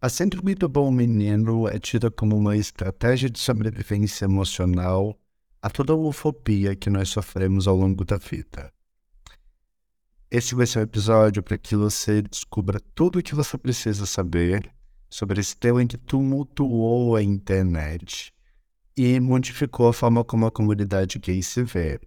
A síndrome do bom menino é tida como uma estratégia de sobrevivência emocional a toda a homofobia que nós sofremos ao longo da vida. Esse vai ser um episódio para que você descubra tudo o que você precisa saber sobre esse tema que tumultuou a internet e modificou a forma como a comunidade gay se vê.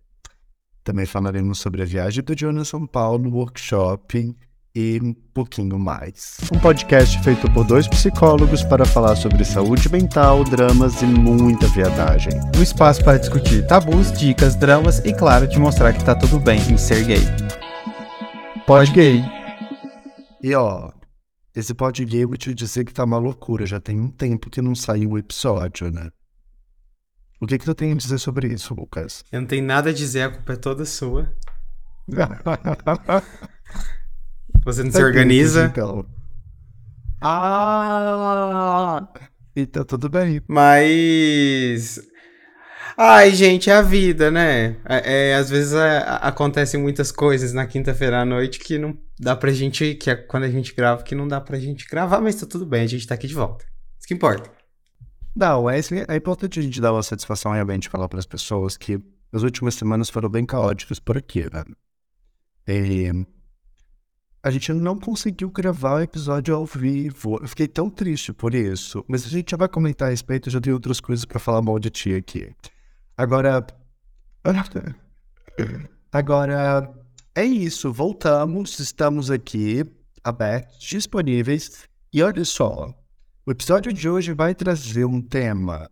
Também falaremos sobre a viagem do Jonas São Paulo workshop e um pouquinho mais. Um podcast feito por dois psicólogos para falar sobre saúde mental, dramas e muita viadagem. Um espaço para discutir tabus, dicas, dramas e, claro, te mostrar que tá tudo bem em ser gay. Pod gay. E ó, esse pod gay eu vou te dizer que tá uma loucura. Já tem um tempo que não saiu o episódio, né? O que que tu tem a dizer sobre isso, Lucas? Eu não tenho nada a dizer, a culpa é toda sua. Você não se organiza. Então. Ah! Então tudo bem. Mas. Ai, gente, é a vida, né? É, é, às vezes é, acontecem muitas coisas na quinta-feira à noite que não dá pra gente. Que é quando a gente grava, que não dá pra gente gravar, mas tá tudo bem, a gente tá aqui de volta. Isso que importa. Não, é, é importante a gente dar uma satisfação realmente falar para as pessoas que as últimas semanas foram bem caóticas por aqui, né? E a gente não conseguiu gravar o episódio ao vivo. Eu fiquei tão triste por isso. Mas a gente já vai comentar a respeito, já tem outras coisas para falar mal de ti aqui. Agora. Agora. É isso, voltamos, estamos aqui, abertos, disponíveis. E olha só, o episódio de hoje vai trazer um tema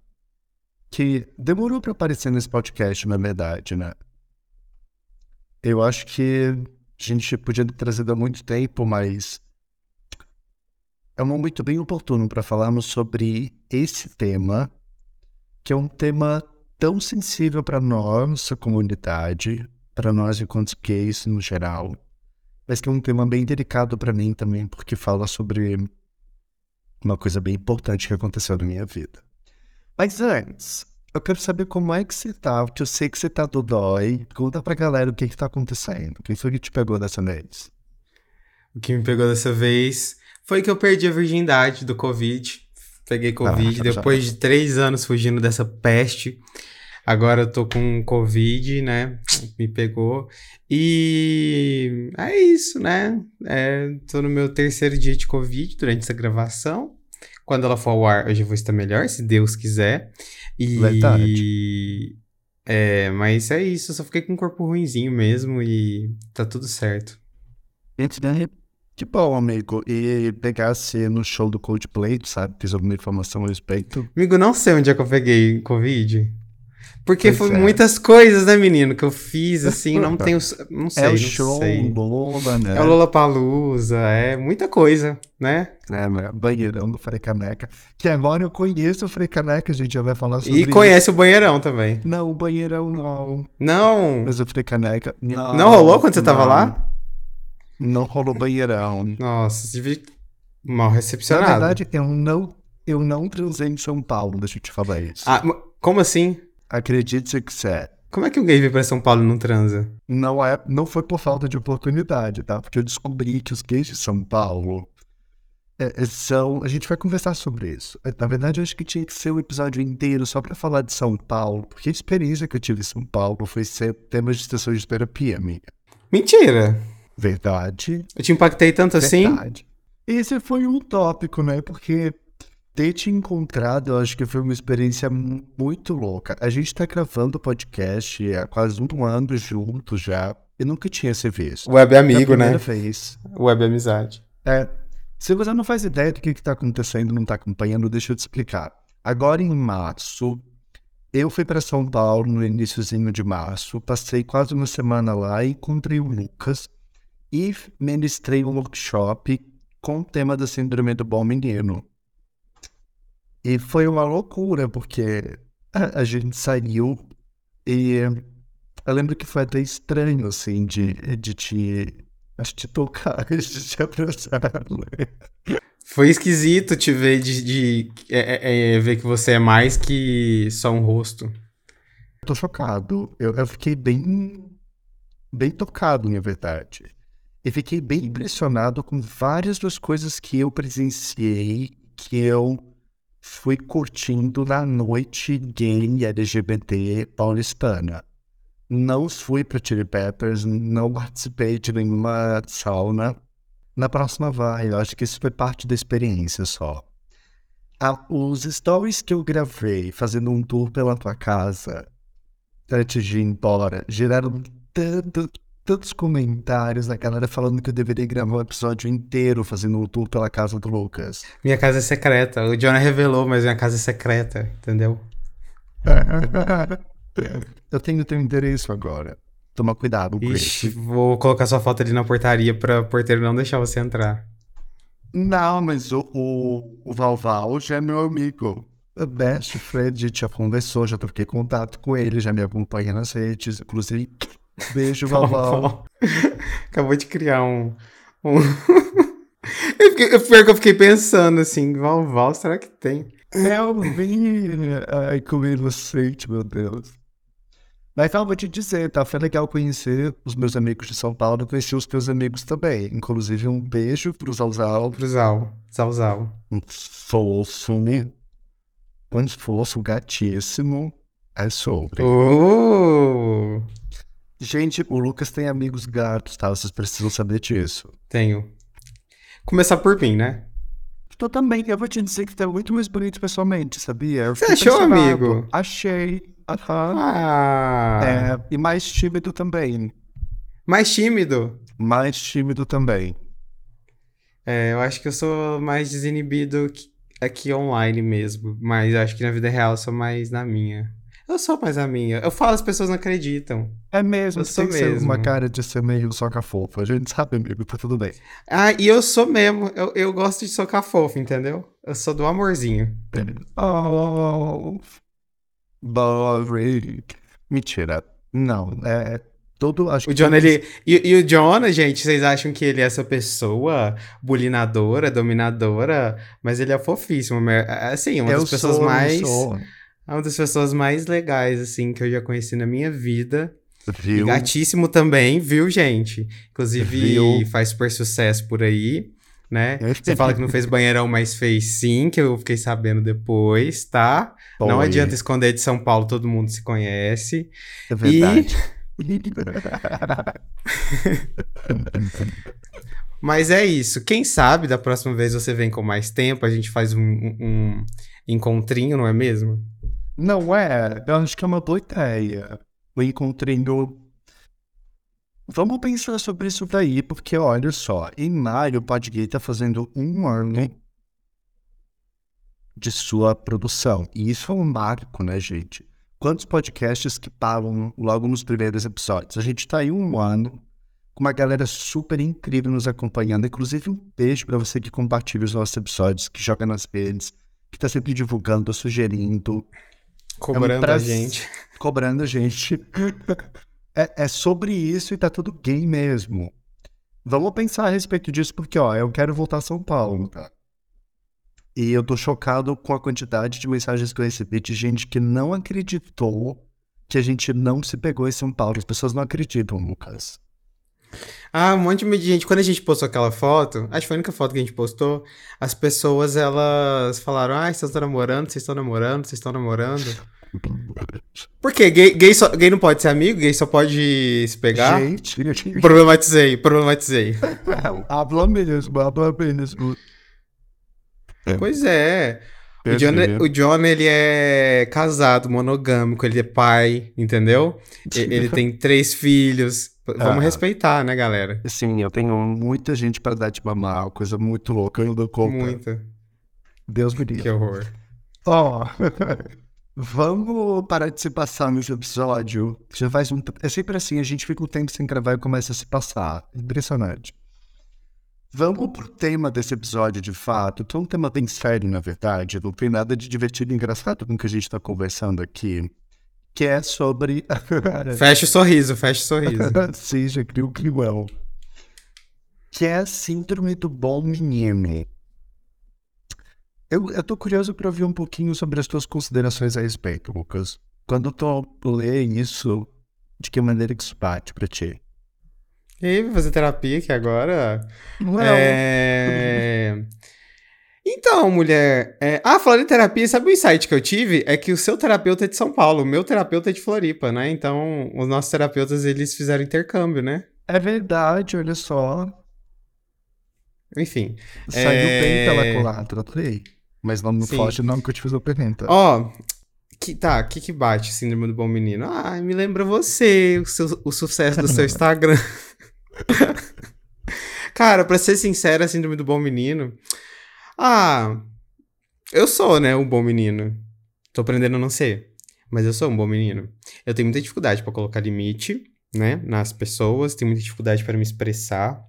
que demorou para aparecer nesse podcast, na verdade, né? Eu acho que a gente podia ter trazido há muito tempo, mas é um momento bem oportuno para falarmos sobre esse tema, que é um tema tão sensível para nossa comunidade, para nós enquanto gays no geral, mas que é um tema bem delicado para mim também, porque fala sobre uma coisa bem importante que aconteceu na minha vida. Mas antes, eu quero saber como é que você tá, porque eu sei que você tá do dói. Conta pra galera o que que tá acontecendo. O que foi que te pegou dessa vez? O que me pegou dessa vez foi que eu perdi a virgindade do Covid. Peguei Covid ah, depois de três anos fugindo dessa peste. Agora eu tô com Covid, né? Me pegou. E é isso, né? É, tô no meu terceiro dia de Covid durante essa gravação. Quando ela for ao ar, eu já vou estar melhor, se Deus quiser. E. Verdade. É, mas é isso, eu só fiquei com um corpo ruinzinho mesmo e tá tudo certo. Que bom, amigo. E pegasse no show do Coldplay, sabe? Fiz alguma informação a respeito? Amigo, não sei onde é que eu peguei Covid. Porque foi é. muitas coisas, né, menino, que eu fiz, assim, não tenho. Não sei. É o show, sei. Lola, né? É o Lollapalooza, é muita coisa, né? É, né? Banheirão do Frei Caneca. Que agora eu conheço o Frei Caneca, a gente já vai falar sobre E conhece isso. o banheirão também. Não, o banheirão não. Não. Mas o Frei Caneca. Não, não rolou quando você não. tava lá? Não rolou banheirão. Nossa, você viu mal recepcionado. Na verdade, eu não, eu não transei em São Paulo, deixa eu te falar isso. Ah, como assim? Acredite se quiser. Como é que gay vem pra São Paulo e não transa? Não, é, não foi por falta de oportunidade, tá? Porque eu descobri que os gays de São Paulo é, é são. A gente vai conversar sobre isso. É, na verdade, eu acho que tinha que ser um episódio inteiro só pra falar de São Paulo, porque a experiência que eu tive em São Paulo foi ser tema de estação de terapia, amiga. Mentira! Verdade. Eu te impactei tanto assim? Verdade. assim? Esse foi um tópico, né? Porque ter te encontrado, eu acho que foi uma experiência muito louca. A gente tá gravando o podcast há quase um ano juntos já. Eu nunca tinha se visto. Web amigo, né? Vez. Web amizade. É. Se você não faz ideia do que, que tá acontecendo, não tá acompanhando, deixa eu te explicar. Agora em março, eu fui para São Paulo no iníciozinho de março, passei quase uma semana lá e encontrei o Lucas e ministrei um workshop com o tema da síndrome do bom menino. E foi uma loucura, porque a, a gente saiu e eu lembro que foi até estranho, assim, de, de te, acho, te tocar, de te abraçar. Foi esquisito te ver, de, de é, é, é, ver que você é mais que só um rosto. Tô chocado. Eu, eu fiquei bem, bem tocado, na verdade. E fiquei bem impressionado com várias das coisas que eu presenciei que eu fui curtindo na noite gay LGBT paulistana. Não fui para Chili Peppers, não participei de nenhuma sauna. Na próxima vai, eu acho que isso foi parte da experiência só. Ah, os stories que eu gravei fazendo um tour pela tua casa antes de ir embora geraram tanto, tantos comentários da galera falando que eu deveria gravar um episódio inteiro fazendo um tour pela casa do Lucas. Minha casa é secreta. O Jonah revelou, mas minha casa é secreta, entendeu? eu tenho teu endereço agora. Toma cuidado com Ixi, isso. Vou colocar sua foto ali na portaria para o porteiro não deixar você entrar. Não, mas o, o, o Valval já é meu amigo. O best friend já conversou, já troquei contato com ele, já me acompanha nas redes. Inclusive, beijo, Valval. Acabou de criar um. um... eu fiquei, pior que eu fiquei pensando assim, Valval, será que tem? É, eu vi. Ai, como inocente, meu Deus. Mas eu vou te dizer, tá? Foi legal conhecer os meus amigos de São Paulo, conheci os teus amigos também. Inclusive, um beijo pro Zauzal. Pro Zal, Zauzal. Um fofo, um fofo gatíssimo. É sobre. Oh! Gente, o Lucas tem amigos gatos, tá? Vocês precisam saber disso. Tenho. Começar por mim, né? Tu também, eu vou te dizer que tá muito mais bonito pessoalmente, sabia? Você achou, amigo? Achei. Aham. Ah. É, e mais tímido também. Mais tímido? Mais tímido também. É, eu acho que eu sou mais desinibido aqui online mesmo. Mas acho que na vida real eu sou mais na minha. Eu sou mais a minha. Eu falo, as pessoas não acreditam. É mesmo, eu sou mesmo. uma cara de ser meio soca fofa. A gente sabe, amigo, tá tudo bem. Ah, e eu sou mesmo. Eu, eu gosto de socar fofa, entendeu? Eu sou do amorzinho. Oh, boring. Mentira. Não, é todo. Acho o John, ele. E, e, o John, gente, vocês acham que ele é essa pessoa bulinadora, dominadora? Mas ele é fofíssimo. Assim, uma eu das pessoas sou, mais. É uma das pessoas mais legais, assim, que eu já conheci na minha vida. Viu? E gatíssimo também, viu, gente? Inclusive, viu? faz super sucesso por aí, né? Você fala que não fez banheirão, mas fez sim, que eu fiquei sabendo depois, tá? Foi. Não adianta esconder de São Paulo, todo mundo se conhece. É verdade. E... Mas é isso. Quem sabe da próxima vez você vem com mais tempo, a gente faz um, um, um encontrinho, não é mesmo? Não é, eu acho que é uma boa ideia. O encontrinho. Vamos pensar sobre isso daí, porque olha só, em maio o Podgay tá fazendo um ano de sua produção. E isso é um marco, né, gente? Quantos podcasts que param logo nos primeiros episódios? A gente tá aí um ano com uma galera super incrível nos acompanhando. Inclusive, um beijo para você que compartilha os nossos episódios, que joga nas redes, que tá sempre divulgando, sugerindo. Cobrando é um pra... a gente. Cobrando a gente. é, é sobre isso e tá tudo gay mesmo. Vamos pensar a respeito disso, porque, ó, eu quero voltar a São Paulo, tá? E eu tô chocado com a quantidade de mensagens que eu recebi de gente que não acreditou que a gente não se pegou em São Paulo. As pessoas não acreditam, Lucas. Ah, um monte de gente. Quando a gente postou aquela foto, acho que foi a única foto que a gente postou, as pessoas elas falaram: Ah, vocês estão namorando, vocês estão namorando, vocês estão namorando. Por quê? Gay, gay, só, gay não pode ser amigo? Gay só pode se pegar? Gente, gente. Problematizei, problematizei. habla mesmo, habla mesmo. Pois é. O John, o John, ele é casado, monogâmico, ele é pai, entendeu? ele tem três filhos. Vamos ah, respeitar, né, galera? Sim, eu tenho muita gente para dar de mamar, coisa muito louca, eu não dou conta. Muita. Deus me livre. Que horror. Ó, oh, vamos parar de se passar nesse episódio. Já faz um... É sempre assim, a gente fica um tempo sem gravar e começa a se passar. Impressionante. Vamos pro tema desse episódio, de fato. Então, é um tema bem sério, na verdade. Não tem nada de divertido e engraçado com o que a gente está conversando aqui que é sobre. fecha o sorriso, fecha o sorriso. Sim, já cria o climão. Que é a síndrome do bom menino. Eu, eu tô curioso para ouvir um pouquinho sobre as tuas considerações a respeito, Lucas. Quando tu lê isso, de que maneira que isso bate pra ti? E aí, vou fazer terapia aqui agora. Não. É... Então, mulher. É... Ah, falando em terapia, sabe o insight que eu tive? É que o seu terapeuta é de São Paulo, o meu terapeuta é de Floripa, né? Então, os nossos terapeutas, eles fizeram intercâmbio, né? É verdade, olha só. Enfim. Saiu é... bem pela culatra, adorei. Mas não me foge não que eu te fiz a pergunta. Ó, que, tá, o que que bate síndrome do bom menino? Ah, me lembra você, o, seu, o sucesso do seu Instagram. Cara, pra ser sincero, a síndrome do bom menino... Ah, eu sou, né, um bom menino. Tô aprendendo a não ser, mas eu sou um bom menino. Eu tenho muita dificuldade para colocar limite, né, nas pessoas, tenho muita dificuldade para me expressar.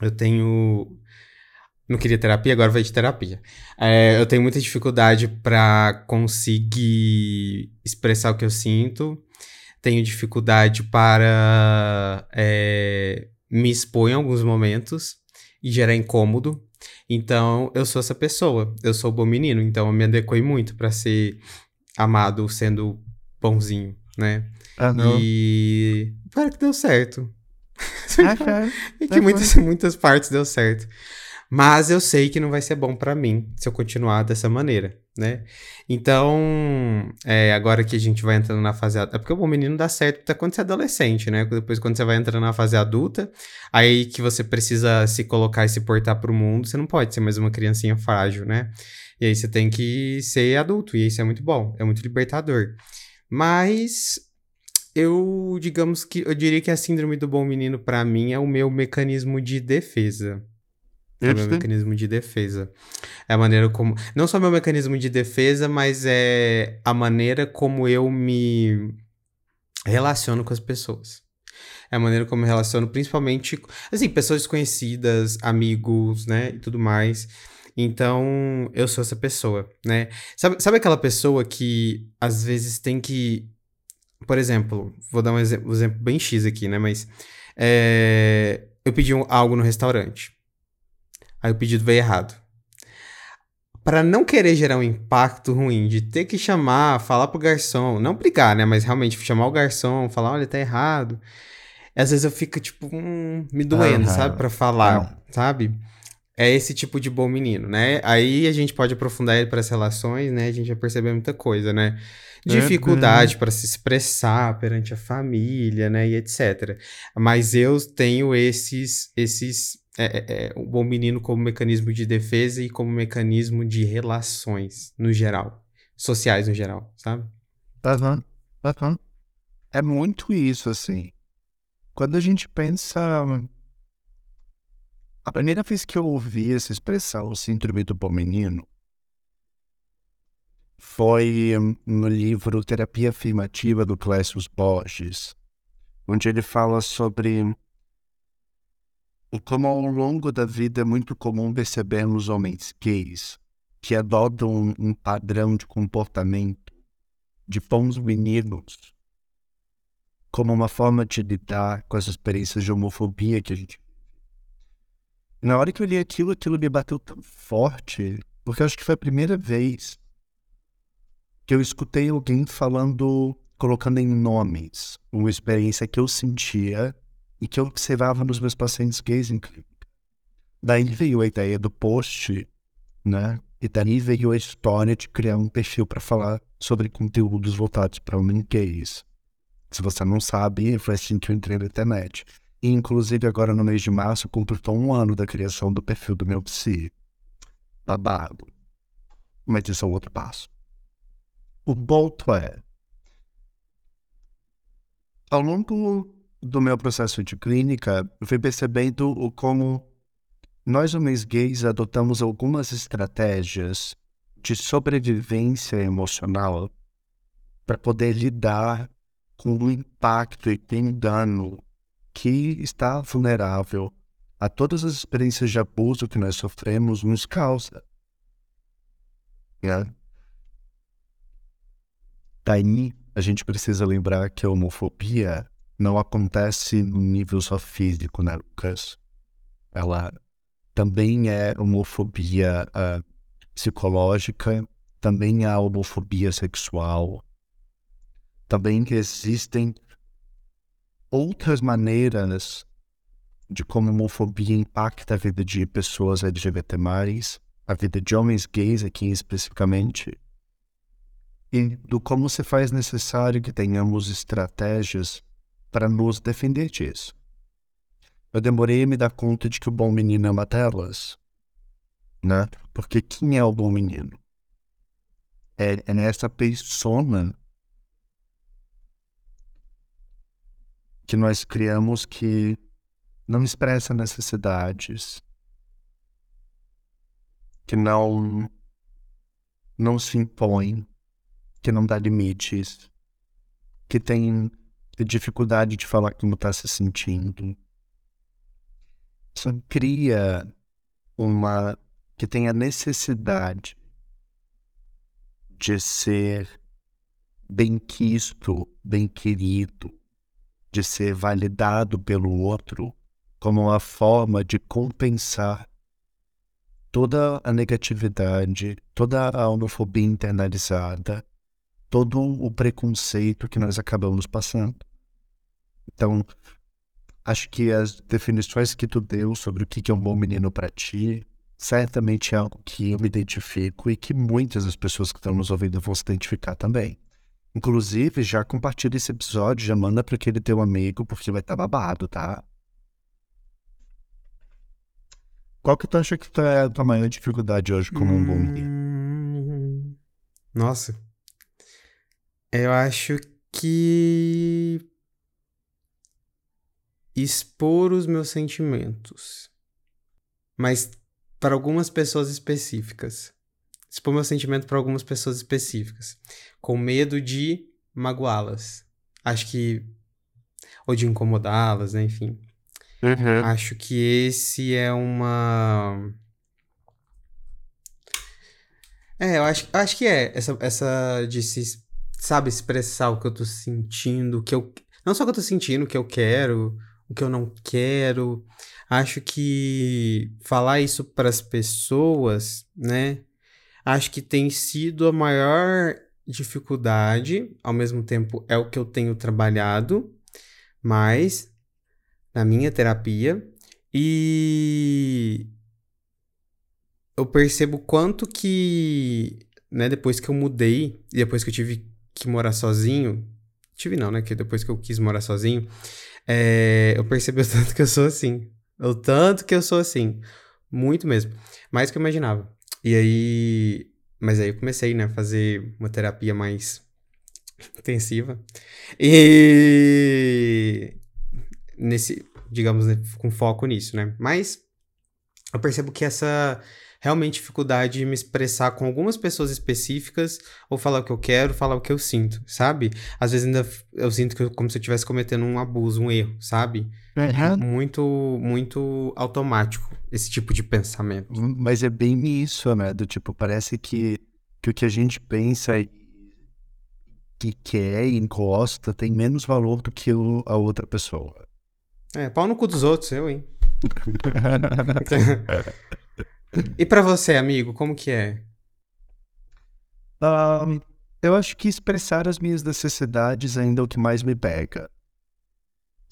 Eu tenho não queria terapia, agora vai de terapia. É, eu tenho muita dificuldade para conseguir expressar o que eu sinto. Tenho dificuldade para é, me expor em alguns momentos e gerar incômodo. Então, eu sou essa pessoa. Eu sou o bom menino. Então, eu me adequei muito para ser amado sendo bonzinho, né? Ah, não. E. Para que deu certo. Ah, cara. e que muitas, muitas partes deu certo. Mas eu sei que não vai ser bom para mim se eu continuar dessa maneira, né? Então, é, agora que a gente vai entrando na fase adulta. É porque o menino dá certo até quando você é adolescente, né? Depois, quando você vai entrando na fase adulta, aí que você precisa se colocar e se portar pro mundo, você não pode ser mais uma criancinha frágil, né? E aí você tem que ser adulto, e isso é muito bom, é muito libertador. Mas eu, digamos que, eu diria que a síndrome do bom menino, para mim, é o meu mecanismo de defesa. É o meu mecanismo de defesa. É a maneira como. Não só meu mecanismo de defesa, mas é a maneira como eu me relaciono com as pessoas. É a maneira como eu me relaciono, principalmente, assim, pessoas desconhecidas, amigos, né, e tudo mais. Então, eu sou essa pessoa, né? Sabe, sabe aquela pessoa que às vezes tem que. Por exemplo, vou dar um exemplo, um exemplo bem X aqui, né? Mas é, eu pedi um, algo no restaurante. Aí o pedido veio errado. Para não querer gerar um impacto ruim de ter que chamar, falar pro garçom, não brigar, né? Mas realmente chamar o garçom, falar, olha, tá errado. Às vezes eu fico, tipo, hum, me doendo, uhum. sabe? Pra falar, não. sabe? É esse tipo de bom menino, né? Aí a gente pode aprofundar ele para as relações, né? A gente vai perceber muita coisa, né? Dificuldade é, para se expressar perante a família, né? E etc. Mas eu tenho esses, esses é, é, é, o bom menino como mecanismo de defesa e como mecanismo de relações no geral, sociais no geral, sabe? Uhum. Uhum. É muito isso, assim. Quando a gente pensa. A primeira vez que eu ouvi essa expressão, o síndrome do bom menino, foi no livro Terapia Afirmativa do Clécio Borges, onde ele fala sobre como ao longo da vida é muito comum percebermos homens gays que adotam um, um padrão de comportamento de bons meninos como uma forma de lidar com as experiências de homofobia que a gente na hora que eu li aquilo, aquilo me bateu tão forte, porque acho que foi a primeira vez que eu escutei alguém falando, colocando em nomes, uma experiência que eu sentia e que eu observava nos meus pacientes gays em clínica. Daí veio a ideia do post, né? E daí veio a história de criar um perfil para falar sobre conteúdos voltados para homens gays. Se você não sabe, foi assim que eu entrei na internet. E, inclusive, agora no mês de março, completou um ano da criação do perfil do meu psi. Babado. Mas isso é outro passo. O ponto é. Ao longo do meu processo de clínica, fui percebendo o como nós, homens gays, adotamos algumas estratégias de sobrevivência emocional para poder lidar com o impacto e com o dano que está vulnerável a todas as experiências de abuso que nós sofremos nos causa. Né? Daí, a gente precisa lembrar que a homofobia não acontece no nível só físico, né, Lucas? Ela também é homofobia uh, psicológica, também há homofobia sexual, também existem outras maneiras de como a homofobia impacta a vida de pessoas LGBT+, a vida de homens gays aqui especificamente, e do como se faz necessário que tenhamos estratégias para nos defender disso. Eu demorei a me dar conta de que o bom menino ama telas, né? Porque quem é o bom menino? É, é nessa persona que nós criamos que não expressa necessidades, que não não se impõe, que não dá limites, que tem dificuldade de falar como está se sentindo. Só cria uma que tem a necessidade de ser bem quisto, bem querido, de ser validado pelo outro como uma forma de compensar toda a negatividade, toda a homofobia internalizada, todo o preconceito que nós acabamos passando. Então, acho que as definições que tu deu sobre o que é um bom menino para ti, certamente é algo que eu me identifico e que muitas das pessoas que estão nos ouvindo vão se identificar também. Inclusive, já compartilha esse episódio, já manda para aquele teu amigo, porque vai estar tá babado, tá? Qual que tu acha que é a tua maior dificuldade hoje como um bom hum... Nossa. Eu acho que expor os meus sentimentos. Mas para algumas pessoas específicas. Expor meu sentimento para algumas pessoas específicas. Com medo de magoá-las. Acho que. Ou de incomodá-las, né? Enfim. Uhum. Acho que esse é uma. É, eu acho, acho que é. Essa, essa de se, sabe, expressar o que eu tô sentindo, o que eu. Não só o que eu tô sentindo, o que eu quero, o que eu não quero. Acho que falar isso para as pessoas, né? Acho que tem sido a maior dificuldade, ao mesmo tempo é o que eu tenho trabalhado, mas na minha terapia e eu percebo quanto que, né, depois que eu mudei e depois que eu tive que morar sozinho, tive não, né, que depois que eu quis morar sozinho, é, eu percebi o tanto que eu sou assim. O tanto que eu sou assim. Muito mesmo. Mais do que eu imaginava. E aí. Mas aí eu comecei, né, fazer uma terapia mais intensiva. E. Nesse. Digamos, né, com foco nisso, né? Mas. Eu percebo que essa realmente dificuldade de me expressar com algumas pessoas específicas ou falar o que eu quero, falar o que eu sinto, sabe? Às vezes ainda eu sinto que eu, como se eu estivesse cometendo um abuso, um erro, sabe? Uhum. Muito, muito automático esse tipo de pensamento. Mas é bem isso, né? Do tipo, parece que, que o que a gente pensa e que quer e encosta tem menos valor do que o, a outra pessoa. É, pau no cu dos outros, eu, hein? E para você, amigo, como que é? Um, eu acho que expressar as minhas necessidades ainda é o que mais me pega.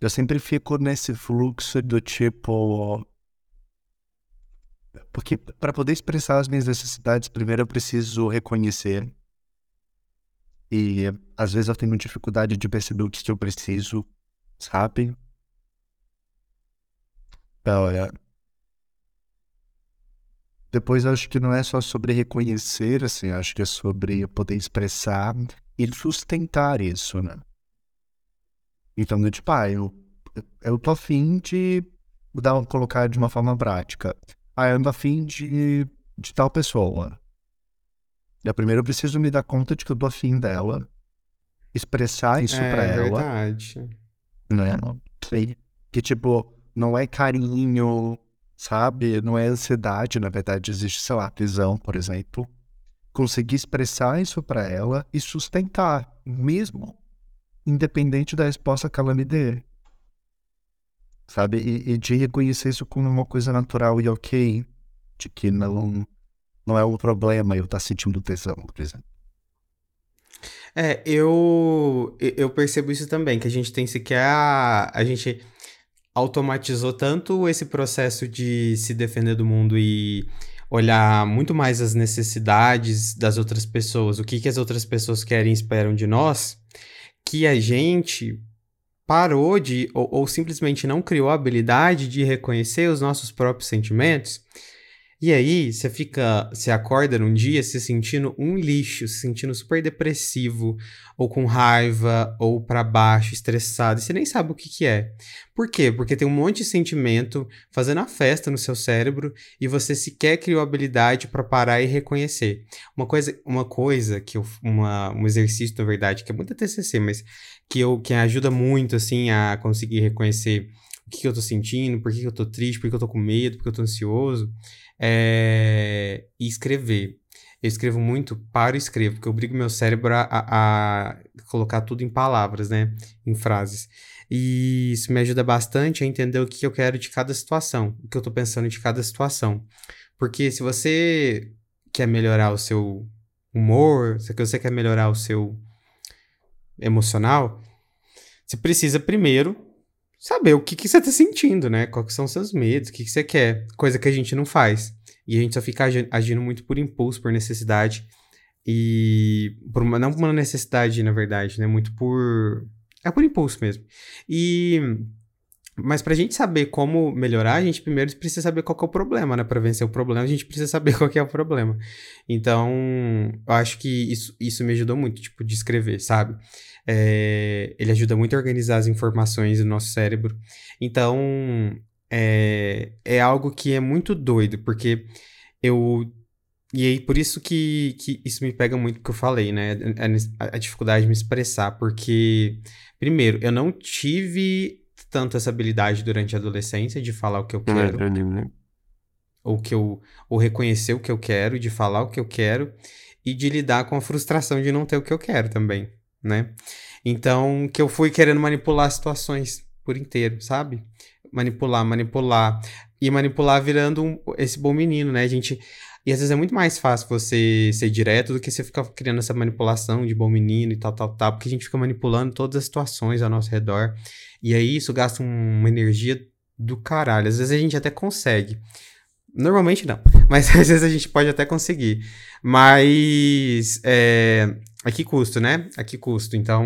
Eu sempre fico nesse fluxo do tipo. Porque para poder expressar as minhas necessidades, primeiro eu preciso reconhecer. E às vezes eu tenho dificuldade de perceber o que eu preciso, sabe? Olha, depois acho que não é só sobre reconhecer, assim, acho que é sobre poder expressar e sustentar isso, né? Então, tipo, ah, eu, eu tô afim de dar, colocar de uma forma prática. Ah, eu ando afim de, de tal pessoa. E primeiro eu preciso me dar conta de que eu tô afim dela, expressar isso é, pra ela. É verdade. Né? Que, tipo, não é carinho, sabe? Não é ansiedade, na verdade, existe, sei lá, prisão, por exemplo. Conseguir expressar isso para ela e sustentar, mesmo independente da resposta que ela me dê. Sabe? E, e de reconhecer isso como uma coisa natural e ok, de que não, não é um problema eu estar tá sentindo tesão, por exemplo. É, eu, eu percebo isso também, que a gente tem sequer a, a gente automatizou tanto esse processo de se defender do mundo e olhar muito mais as necessidades das outras pessoas, o que, que as outras pessoas querem e esperam de nós, que a gente parou de, ou, ou simplesmente não criou a habilidade de reconhecer os nossos próprios sentimentos e aí, você fica, você acorda num dia se sentindo um lixo, se sentindo super depressivo, ou com raiva, ou para baixo, estressado, e você nem sabe o que que é. Por quê? Porque tem um monte de sentimento fazendo a festa no seu cérebro e você sequer criou habilidade para parar e reconhecer. Uma coisa, uma coisa que eu, uma, um exercício, na verdade, que é muito TCC, mas que eu que ajuda muito assim a conseguir reconhecer o que, que eu tô sentindo, por que, que eu tô triste, por que eu tô com medo, por que eu tô ansioso é, e escrever. Eu escrevo muito, paro e escrevo, porque eu obrigo meu cérebro a, a, colocar tudo em palavras, né? Em frases. E isso me ajuda bastante a entender o que eu quero de cada situação, o que eu tô pensando de cada situação. Porque se você quer melhorar o seu humor, se você quer melhorar o seu emocional, você precisa primeiro saber o que, que você tá sentindo, né? Quais são seus medos, o que, que você quer. Coisa que a gente não faz. E a gente só fica agindo muito por impulso, por necessidade. E. Por uma, não por uma necessidade, na verdade, né? Muito por. É por impulso mesmo. E. Mas pra gente saber como melhorar, a gente primeiro precisa saber qual é o problema, né? Pra vencer o problema, a gente precisa saber qual é o problema. Então, eu acho que isso, isso me ajudou muito, tipo, de escrever, sabe? É, ele ajuda muito a organizar as informações do nosso cérebro. Então, é, é algo que é muito doido, porque eu. E aí, por isso que, que isso me pega muito que eu falei, né? A, a dificuldade de me expressar, porque, primeiro, eu não tive tanto essa habilidade durante a adolescência de falar o que eu quero. Ou que eu. Ou reconhecer o que eu quero, de falar o que eu quero, e de lidar com a frustração de não ter o que eu quero também né? Então, que eu fui querendo manipular situações por inteiro, sabe? Manipular, manipular. E manipular virando um, esse bom menino, né? A gente. E às vezes é muito mais fácil você ser direto do que você ficar criando essa manipulação de bom menino e tal, tal, tal, porque a gente fica manipulando todas as situações ao nosso redor. E aí isso gasta uma energia do caralho. Às vezes a gente até consegue. Normalmente não, mas às vezes a gente pode até conseguir. Mas é, a que custo, né? A que custo? Então,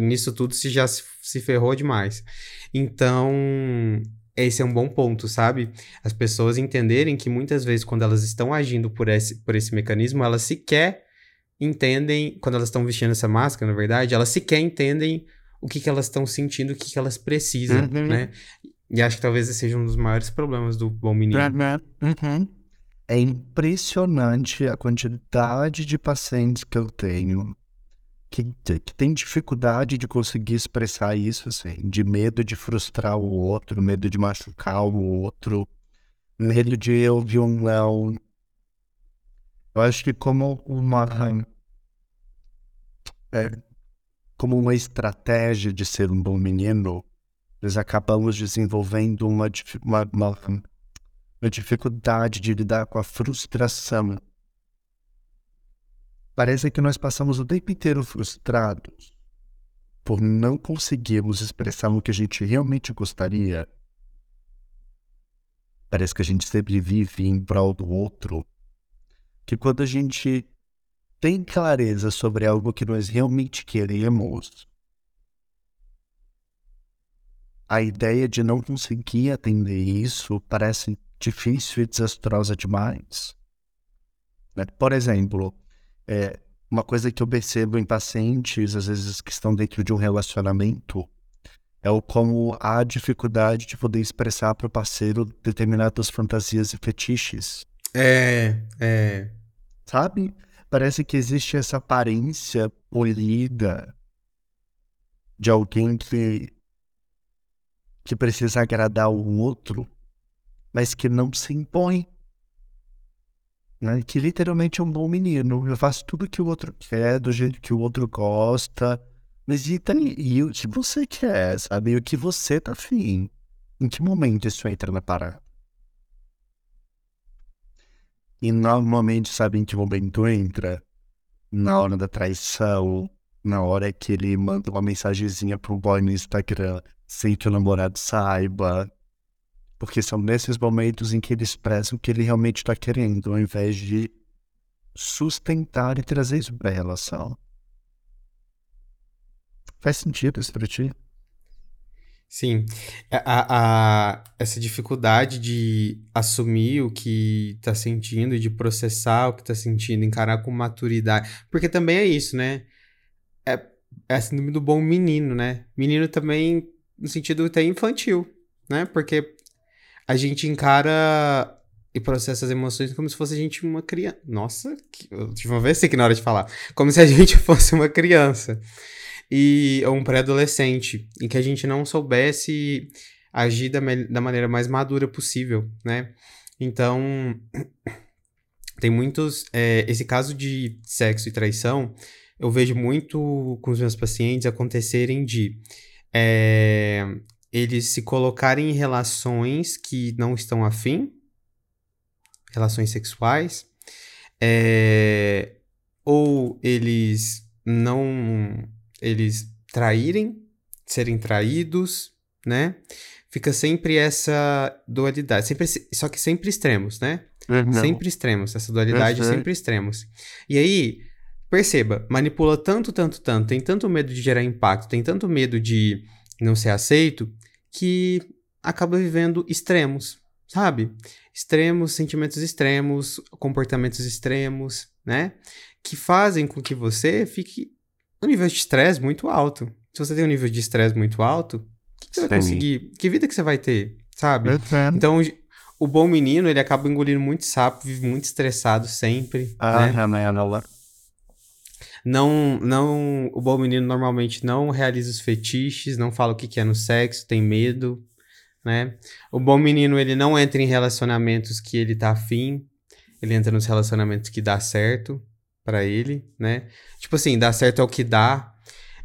nisso tudo se já se ferrou demais. Então, esse é um bom ponto, sabe? As pessoas entenderem que muitas vezes, quando elas estão agindo por esse, por esse mecanismo, elas sequer entendem, quando elas estão vestindo essa máscara, na verdade, elas sequer entendem o que, que elas estão sentindo, o que, que elas precisam, uhum. né? E acho que talvez esse seja um dos maiores problemas do bom menino. Uhum. É impressionante a quantidade de pacientes que eu tenho que, que tem dificuldade de conseguir expressar isso, assim, de medo de frustrar o outro, medo de machucar o outro, medo de ouvir um não. Eu acho que como uma é, como uma estratégia de ser um bom menino, nós acabamos desenvolvendo uma, uma, uma a dificuldade de lidar com a frustração. Parece que nós passamos o tempo inteiro frustrados por não conseguirmos expressar o que a gente realmente gostaria. Parece que a gente sempre vive em prol do outro. Que quando a gente tem clareza sobre algo que nós realmente queremos, a ideia de não conseguir atender isso parece difícil e desastrosa demais. Né? Por exemplo, é, uma coisa que eu percebo em pacientes, às vezes que estão dentro de um relacionamento, é o como há dificuldade de poder expressar para o parceiro determinadas fantasias e fetiches. É, é. Sabe? Parece que existe essa aparência polida de alguém que, que precisa agradar o outro mas que não se impõe. Né? Que literalmente é um bom menino. Eu faço tudo que o outro quer, do jeito que o outro gosta. Mas e, e o que você quer, sabe? E o que você tá afim. Em que momento isso entra na parada? E normalmente, sabe em que momento entra? Na hora da traição, na hora que ele manda uma mensagenzinha pro boy no Instagram, sem que o namorado saiba, Porque são nesses momentos em que ele expressa o que ele realmente está querendo, ao invés de sustentar e trazer isso para a relação. Faz sentido isso para ti? Sim. A, a, essa dificuldade de assumir o que tá sentindo, de processar o que tá sentindo, encarar com maturidade. Porque também é isso, né? É, é a síndrome do bom menino, né? Menino também, no sentido até infantil, né? Porque a gente encara e processa as emoções como se fosse a gente uma criança. Nossa, que... eu tive uma vez aqui na hora de falar. Como se a gente fosse uma criança e um pré-adolescente, em que a gente não soubesse agir da, da maneira mais madura possível, né? Então, tem muitos. É, esse caso de sexo e traição, eu vejo muito com os meus pacientes acontecerem de é, eles se colocarem em relações que não estão afim, relações sexuais, é, ou eles não eles traírem, serem traídos, né? Fica sempre essa dualidade, sempre, só que sempre extremos, né? Uhum. Sempre extremos, essa dualidade sempre extremos. E aí, perceba, manipula tanto, tanto, tanto, tem tanto medo de gerar impacto, tem tanto medo de não ser aceito, que acaba vivendo extremos, sabe? Extremos, sentimentos extremos, comportamentos extremos, né? Que fazem com que você fique um nível de estresse muito alto. Se você tem um nível de estresse muito alto, o que, que você vai conseguir? Que vida que você vai ter, sabe? Então, o bom menino, ele acaba engolindo muito sapo, vive muito estressado sempre. Ah, né? Não, não, o bom menino normalmente não realiza os fetiches, não fala o que, que é no sexo, tem medo, né? O bom menino, ele não entra em relacionamentos que ele tá afim, ele entra nos relacionamentos que dá certo para ele, né? Tipo assim, dá certo é o que dá.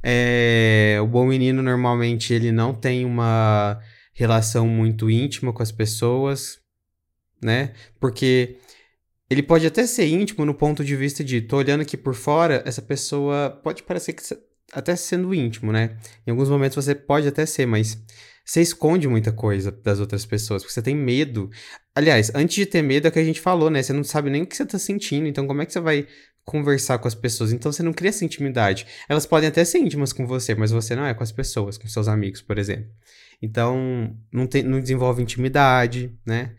É, o bom menino normalmente ele não tem uma relação muito íntima com as pessoas, né? Porque ele pode até ser íntimo no ponto de vista de tô olhando aqui por fora, essa pessoa pode parecer que até sendo íntimo, né? Em alguns momentos você pode até ser, mas você esconde muita coisa das outras pessoas, porque você tem medo. Aliás, antes de ter medo é o que a gente falou, né? Você não sabe nem o que você tá sentindo, então como é que você vai conversar com as pessoas. Então você não cria essa intimidade. Elas podem até ser íntimas com você, mas você não é com as pessoas, com seus amigos, por exemplo. Então não, tem, não desenvolve intimidade, né?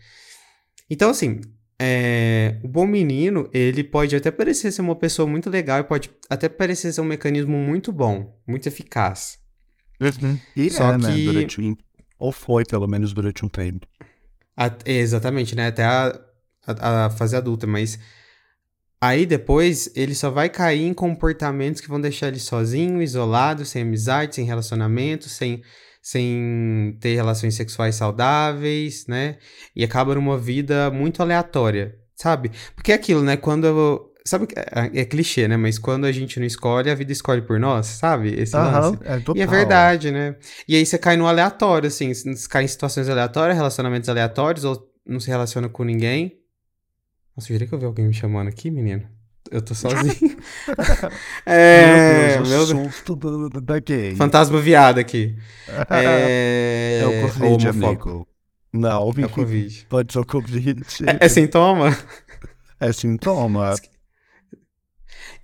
Então, assim, é, o bom menino, ele pode até parecer ser uma pessoa muito legal e pode até parecer ser um mecanismo muito bom, muito eficaz. Uhum. E Só é, né, que... né? Durante um... Ou foi, pelo menos, durante um tempo. A... exatamente, né? Até a, a, a fase adulta, mas Aí depois ele só vai cair em comportamentos que vão deixar ele sozinho, isolado, sem amizade, sem relacionamento, sem, sem ter relações sexuais saudáveis, né? E acaba numa vida muito aleatória, sabe? Porque é aquilo, né? Quando eu, Sabe, é, é, clichê, né? Mas quando a gente não escolhe, a vida escolhe por nós, sabe? Esse uhum, lance. É total. E é verdade, né? E aí você cai no aleatório, assim. Você cai em situações aleatórias, relacionamentos aleatórios, ou não se relaciona com ninguém. Nossa, eu diria que eu vi alguém me chamando aqui, menino. Eu tô sozinho. é, meu Deus, meu susto do, da gay. Fantasma viado aqui. é... é o Covid, amigo. Não, é o Covid. Pode ser o Covid. É, é sintoma? É sintoma.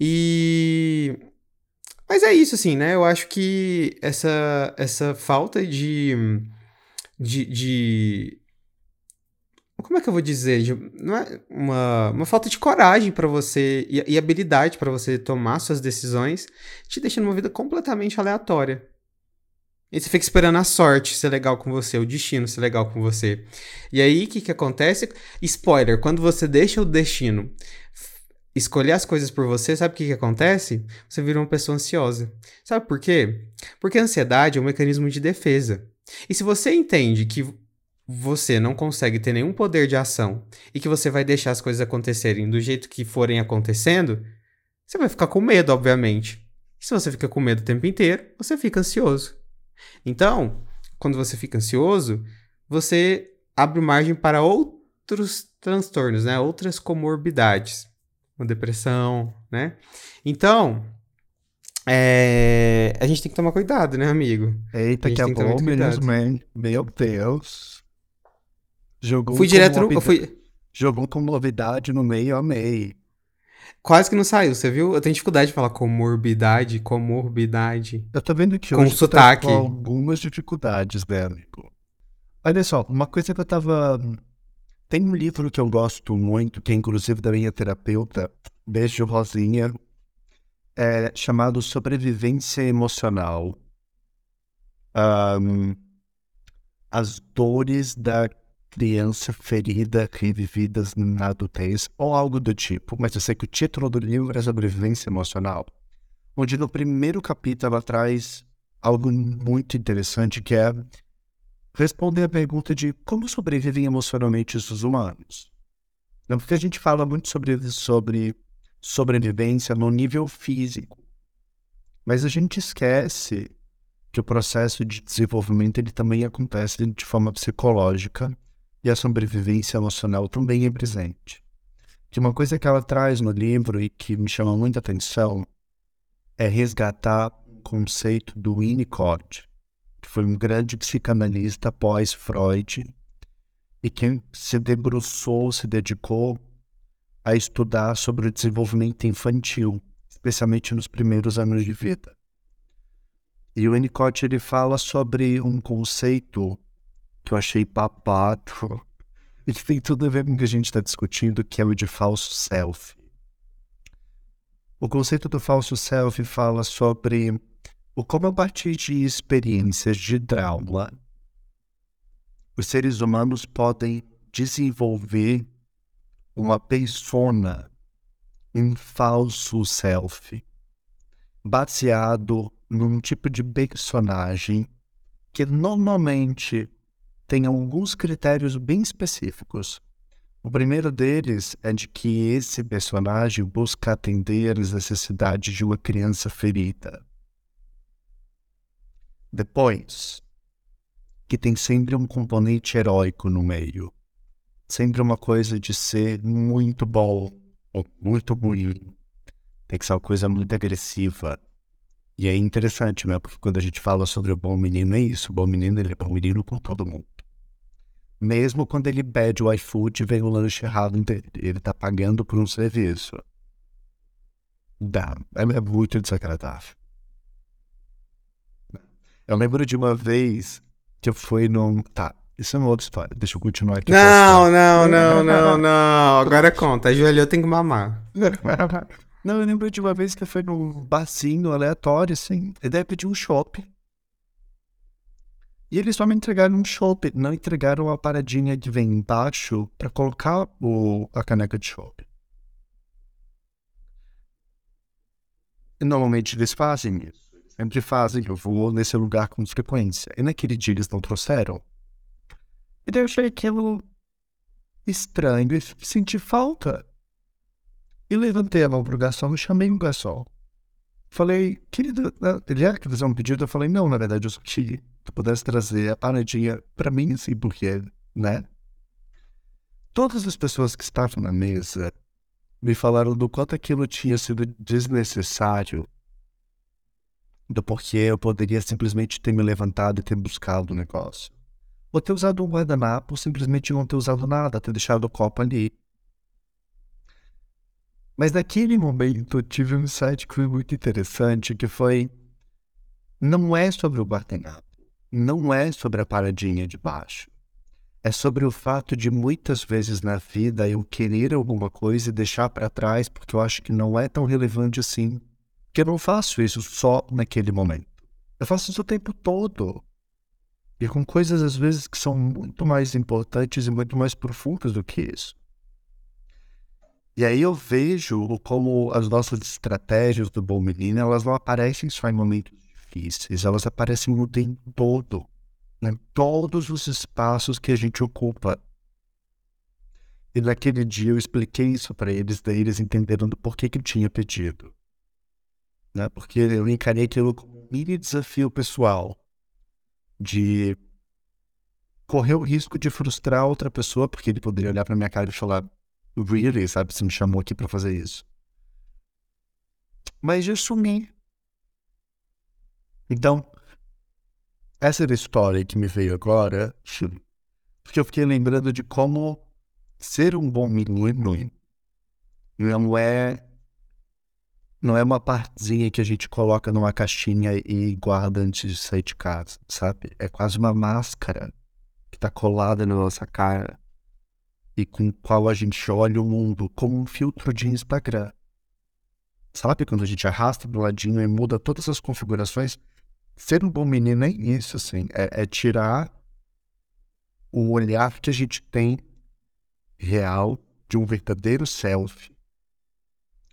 E... Mas é isso, assim, né? Eu acho que essa, essa falta de, de, de como é que eu vou dizer? Não é uma, uma falta de coragem para você e, e habilidade para você tomar suas decisões, te deixa numa vida completamente aleatória. E você fica esperando a sorte ser legal com você, o destino ser legal com você. E aí, o que, que acontece? Spoiler, quando você deixa o destino escolher as coisas por você, sabe o que, que acontece? Você vira uma pessoa ansiosa. Sabe por quê? Porque a ansiedade é um mecanismo de defesa. E se você entende que você não consegue ter nenhum poder de ação e que você vai deixar as coisas acontecerem do jeito que forem acontecendo, você vai ficar com medo, obviamente. E se você fica com medo o tempo inteiro, você fica ansioso. Então, quando você fica ansioso, você abre margem para outros transtornos, né? Outras comorbidades, uma depressão, né? Então, é... a gente tem que tomar cuidado, né, amigo? Eita, que, que é bom mesmo, Meu Deus. Jogou Fui com direto no. fui. Jogou com novidade no meio, amei. Quase que não saiu, você viu? Eu tenho dificuldade de falar comorbidade, comorbidade. Eu tô vendo que Com hoje tu tá sotaque. com algumas dificuldades, né, amigo? Olha só, uma coisa que eu tava. Tem um livro que eu gosto muito, que é inclusive da minha terapeuta, beijo Rosinha, é chamado Sobrevivência Emocional. Ahn, as dores da criança ferida revividas na adultez, ou algo do tipo, mas eu sei que o título do livro é Sobrevivência Emocional onde no primeiro capítulo ela traz algo muito interessante que é responder a pergunta de como sobrevivem emocionalmente os humanos. Não, porque a gente fala muito sobre, sobre sobrevivência no nível físico, mas a gente esquece que o processo de desenvolvimento ele também acontece de forma psicológica e a sobrevivência emocional também é presente. Que uma coisa que ela traz no livro e que me chama muita atenção é resgatar o conceito do Winnicott, que foi um grande psicanalista pós-Freud e que se debruçou, se dedicou a estudar sobre o desenvolvimento infantil, especialmente nos primeiros anos de vida. E o Winnicott ele fala sobre um conceito que eu achei papado e que tem tudo a ver com o que a gente está discutindo, que é o de falso self. O conceito do falso self fala sobre o como a partir de experiências de trauma os seres humanos podem desenvolver uma persona, um falso self, baseado num tipo de personagem que normalmente tem alguns critérios bem específicos. O primeiro deles é de que esse personagem busca atender às necessidades de uma criança ferida. Depois, que tem sempre um componente heróico no meio. Sempre uma coisa de ser muito bom ou muito ruim. Tem que ser uma coisa muito agressiva. E é interessante, né? Porque quando a gente fala sobre o bom menino, é isso. O bom menino, ele é bom menino com todo mundo. Mesmo quando ele pede o iFood e vem o lanche errado dele. Ele tá pagando por um serviço. Dá. É é muito desagradável. Eu lembro de uma vez que eu fui num. Tá, isso é uma outra história. Deixa eu continuar aqui. Não, não, não, não, não. Agora conta. Ajoelhou, tem que mamar. Não, eu lembro de uma vez que eu fui num barzinho aleatório, assim. E daí eu pedi um shopping. E eles só me entregaram um shopping, não entregaram a paradinha que vem embaixo pra colocar o, a caneca de. E normalmente eles fazem isso. Sempre fazem, eu vou nesse lugar com frequência. E naquele dia eles não trouxeram. E daí eu achei aquilo estranho e senti falta. E levantei a mão pro garçom e chamei o garçom. Falei, querido, né, ele era que fazer um pedido? Eu falei, não, na verdade, eu só queria que pudesse trazer a paradinha pra mim, assim, porque, né? Todas as pessoas que estavam na mesa me falaram do quanto aquilo tinha sido desnecessário, do porquê eu poderia simplesmente ter me levantado e ter buscado o negócio. Ou ter usado um guardanapo, simplesmente não ter usado nada, ter deixado o copo ali. Mas naquele momento eu tive um insight que foi muito interessante, que foi não é sobre o guardanapo, não é sobre a paradinha de baixo. É sobre o fato de muitas vezes na vida eu querer alguma coisa e deixar para trás porque eu acho que não é tão relevante assim. Porque eu não faço isso só naquele momento. Eu faço isso o tempo todo. E com coisas às vezes que são muito mais importantes e muito mais profundas do que isso. E aí eu vejo como as nossas estratégias do bom menino, elas não aparecem só em momentos difíceis, elas aparecem no tempo todo, em todos os espaços que a gente ocupa. E naquele dia eu expliquei isso para eles, daí eles entenderam do porquê que eu tinha pedido. Né? Porque eu encarei aquilo como um mini desafio pessoal de correr o risco de frustrar outra pessoa, porque ele poderia olhar para minha cara e falar really, sabe? Você me chamou aqui para fazer isso. Mas eu sumi. Então, essa era a história que me veio agora Porque eu fiquei lembrando de como ser um bom menino não é não é uma partezinha que a gente coloca numa caixinha e guarda antes de sair de casa, sabe? É quase uma máscara que tá colada na nossa cara e com qual a gente olha o mundo como um filtro de Instagram. Sabe quando a gente arrasta do ladinho e muda todas as configurações? Ser um bom menino é isso, assim. É, é tirar o olhar que a gente tem real de um verdadeiro self,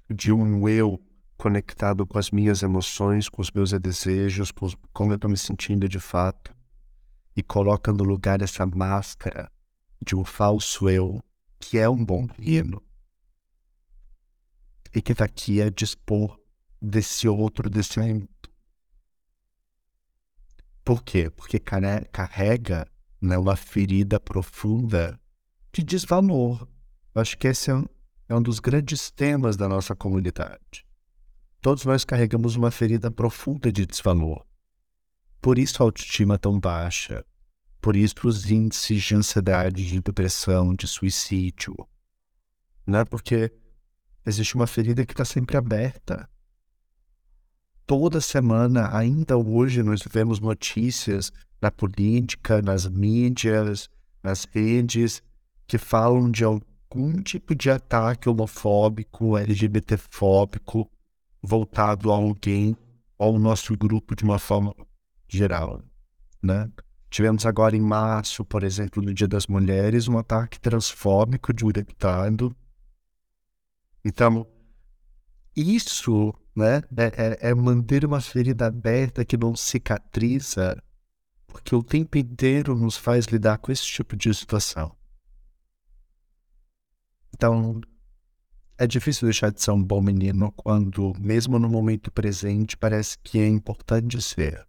de um eu conectado com as minhas emoções, com os meus desejos, com como eu estou me sentindo de fato, e coloca no lugar essa máscara de um falso eu, que é um bom menino, e que está aqui a dispor desse outro descendo. Por quê? Porque carrega né, uma ferida profunda de desvalor. Eu acho que esse é um, é um dos grandes temas da nossa comunidade. Todos nós carregamos uma ferida profunda de desvalor. Por isso a autoestima tão baixa, por isso os índices de ansiedade, de depressão, de suicídio. Né? Porque existe uma ferida que está sempre aberta. Toda semana, ainda hoje, nós vemos notícias na política, nas mídias, nas redes, que falam de algum tipo de ataque homofóbico, LGBTfóbico, voltado a alguém, ao nosso grupo de uma forma geral, né? Tivemos agora em março, por exemplo, no Dia das Mulheres, um ataque transfóbico de um deputado. Então, isso né, é, é, é manter uma ferida aberta que não cicatriza, porque o tempo inteiro nos faz lidar com esse tipo de situação. Então, é difícil deixar de ser um bom menino quando, mesmo no momento presente, parece que é importante ser.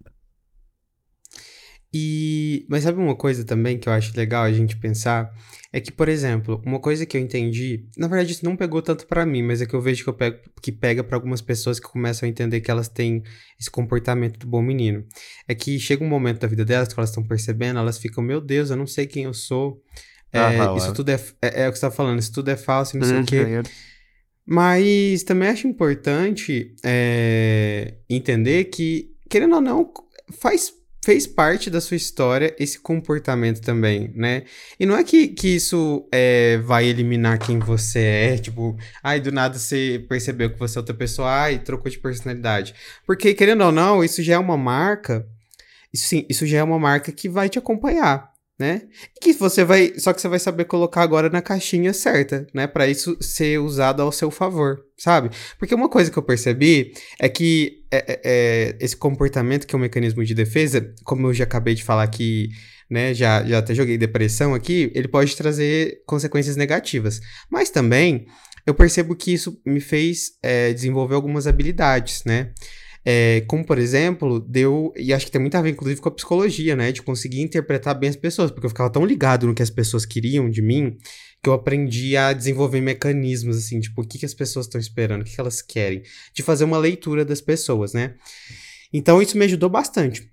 E, mas sabe uma coisa também que eu acho legal a gente pensar? É que, por exemplo, uma coisa que eu entendi, na verdade isso não pegou tanto para mim, mas é que eu vejo que, eu pego, que pega para algumas pessoas que começam a entender que elas têm esse comportamento do bom menino. É que chega um momento da vida delas que elas estão percebendo, elas ficam, meu Deus, eu não sei quem eu sou. É, ah, isso tudo é, é, é, o que você tá falando, isso tudo é falso, não sei o quê. Uhum. Mas também acho importante é, entender que, querendo ou não, faz fez parte da sua história esse comportamento também, né? E não é que, que isso é, vai eliminar quem você é, tipo, ai, do nada você percebeu que você é outra pessoa, ai, trocou de personalidade. Porque, querendo ou não, isso já é uma marca, isso sim, isso já é uma marca que vai te acompanhar né? Que você vai, só que você vai saber colocar agora na caixinha certa, né, para isso ser usado ao seu favor, sabe? Porque uma coisa que eu percebi é que é, é, é, esse comportamento que é um mecanismo de defesa, como eu já acabei de falar aqui, né, já, já até joguei depressão aqui, ele pode trazer consequências negativas, mas também eu percebo que isso me fez é, desenvolver algumas habilidades, né? É, como, por exemplo, deu. E acho que tem muito a ver, inclusive, com a psicologia, né? De conseguir interpretar bem as pessoas, porque eu ficava tão ligado no que as pessoas queriam de mim que eu aprendi a desenvolver mecanismos, assim, tipo, o que, que as pessoas estão esperando, o que, que elas querem, de fazer uma leitura das pessoas, né? Então, isso me ajudou bastante.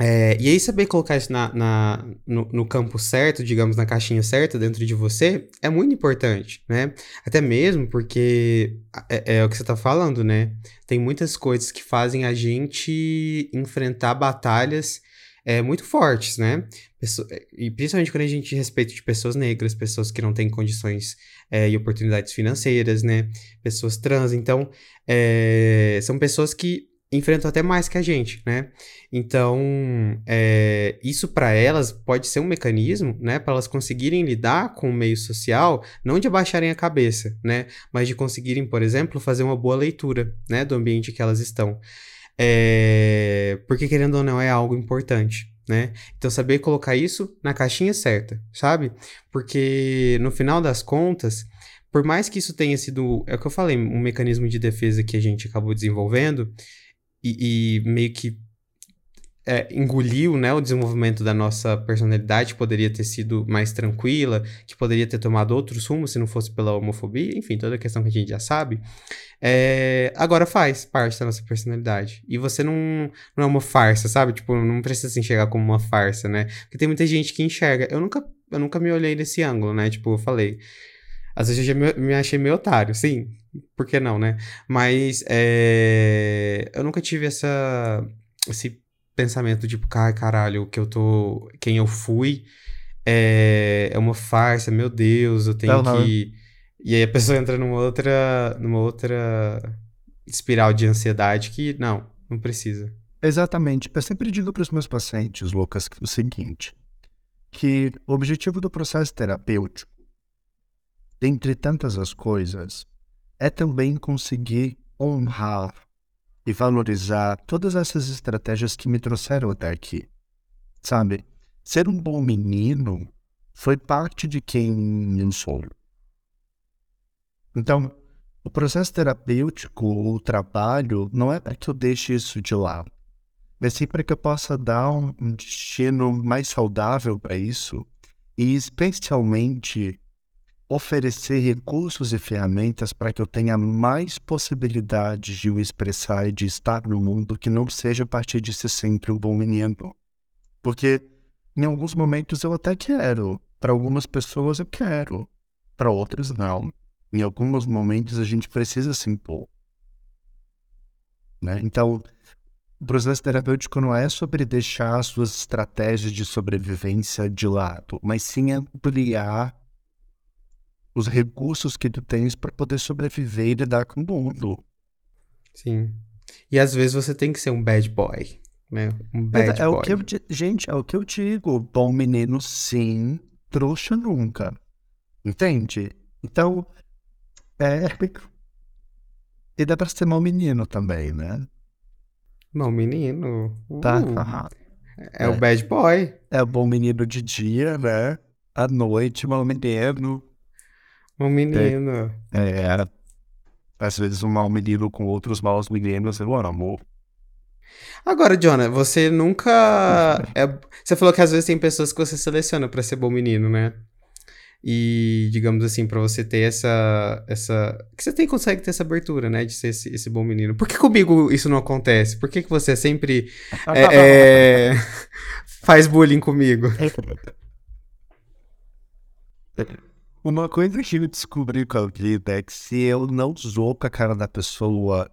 É, e aí, saber colocar isso na, na no, no, campo certo, digamos, na caixinha certa dentro de você, é muito importante, né? Até mesmo porque é, é o que você está falando, né? Tem muitas coisas que fazem a gente enfrentar batalhas é, muito fortes, né? e principalmente quando a gente respeita de pessoas negras, pessoas que não têm condições é, e oportunidades financeiras, né? Pessoas trans. Então, é, são pessoas que enfrentam até mais que a gente, né? Então, é, isso para elas pode ser um mecanismo, né, para elas conseguirem lidar com o meio social, não de abaixarem a cabeça, né, mas de conseguirem, por exemplo, fazer uma boa leitura, né, do ambiente que elas estão. É, porque querendo ou não é algo importante, né? Então saber colocar isso na caixinha certa, sabe? Porque no final das contas, por mais que isso tenha sido, é o que eu falei, um mecanismo de defesa que a gente acabou desenvolvendo, e, e meio que é, engoliu né, o desenvolvimento da nossa personalidade, que poderia ter sido mais tranquila, que poderia ter tomado outros rumos se não fosse pela homofobia, enfim, toda a questão que a gente já sabe, é, agora faz parte da nossa personalidade. E você não, não é uma farsa, sabe? Tipo, não precisa se enxergar como uma farsa, né? Porque tem muita gente que enxerga. Eu nunca eu nunca me olhei nesse ângulo, né? Tipo, eu falei. Às vezes eu já me, me achei meio otário, sim. Por que não, né? Mas é, eu nunca tive essa, esse pensamento tipo, ai caralho, que eu tô. Quem eu fui é, é uma farsa, meu Deus, eu tenho que. E aí a pessoa entra numa outra. numa outra espiral de ansiedade que, não, não precisa. Exatamente. Eu sempre digo para os meus pacientes, Lucas, o seguinte: que o objetivo do processo terapêutico, dentre tantas as coisas, é também conseguir honrar e valorizar todas essas estratégias que me trouxeram até aqui. Sabe? Ser um bom menino foi parte de quem eu sou. Então, o processo terapêutico, o trabalho, não é para que eu deixe isso de lado, mas sim para que eu possa dar um, destino mais saudável para isso e, especialmente, oferecer recursos e ferramentas para que eu tenha mais possibilidades de me expressar e de estar no mundo que não seja a partir de ser sempre um bom menino. Porque em alguns momentos eu até quero, para algumas pessoas eu quero, para outras não. Em alguns momentos a gente precisa se impor. Né? Então, o processo terapêutico não é sobre deixar as suas estratégias de sobrevivência de lado, mas sim ampliar os recursos que tu tens para poder sobreviver e lidar com o mundo. Sim. E às vezes você tem que ser um bad boy, né? Um bad é, boy. o que eu, gente, é o que eu digo. Bom menino, sim. Trouxa nunca. Entende? Então, é. E dá pra ser mau menino também, né? Não, menino. Tá? Uh, Aham. é, o bad boy. É o bom menino de dia, né? À noite, mau menino. Um menino. É. Às vezes um mau menino com outros maus meninos, eu amo. Agora, Jonah, você nunca. é- Você falou que às vezes tem pessoas que você seleciona pra ser bom menino, né? E, digamos assim, pra você ter essa. essa... Que você tem, consegue ter essa abertura, né? De ser esse, esse bom menino. Por que comigo isso não acontece? Por que, que você sempre é, é, faz bullying comigo? Uma coisa que eu descobri com a vida é que se eu não zoo com a cara da pessoa,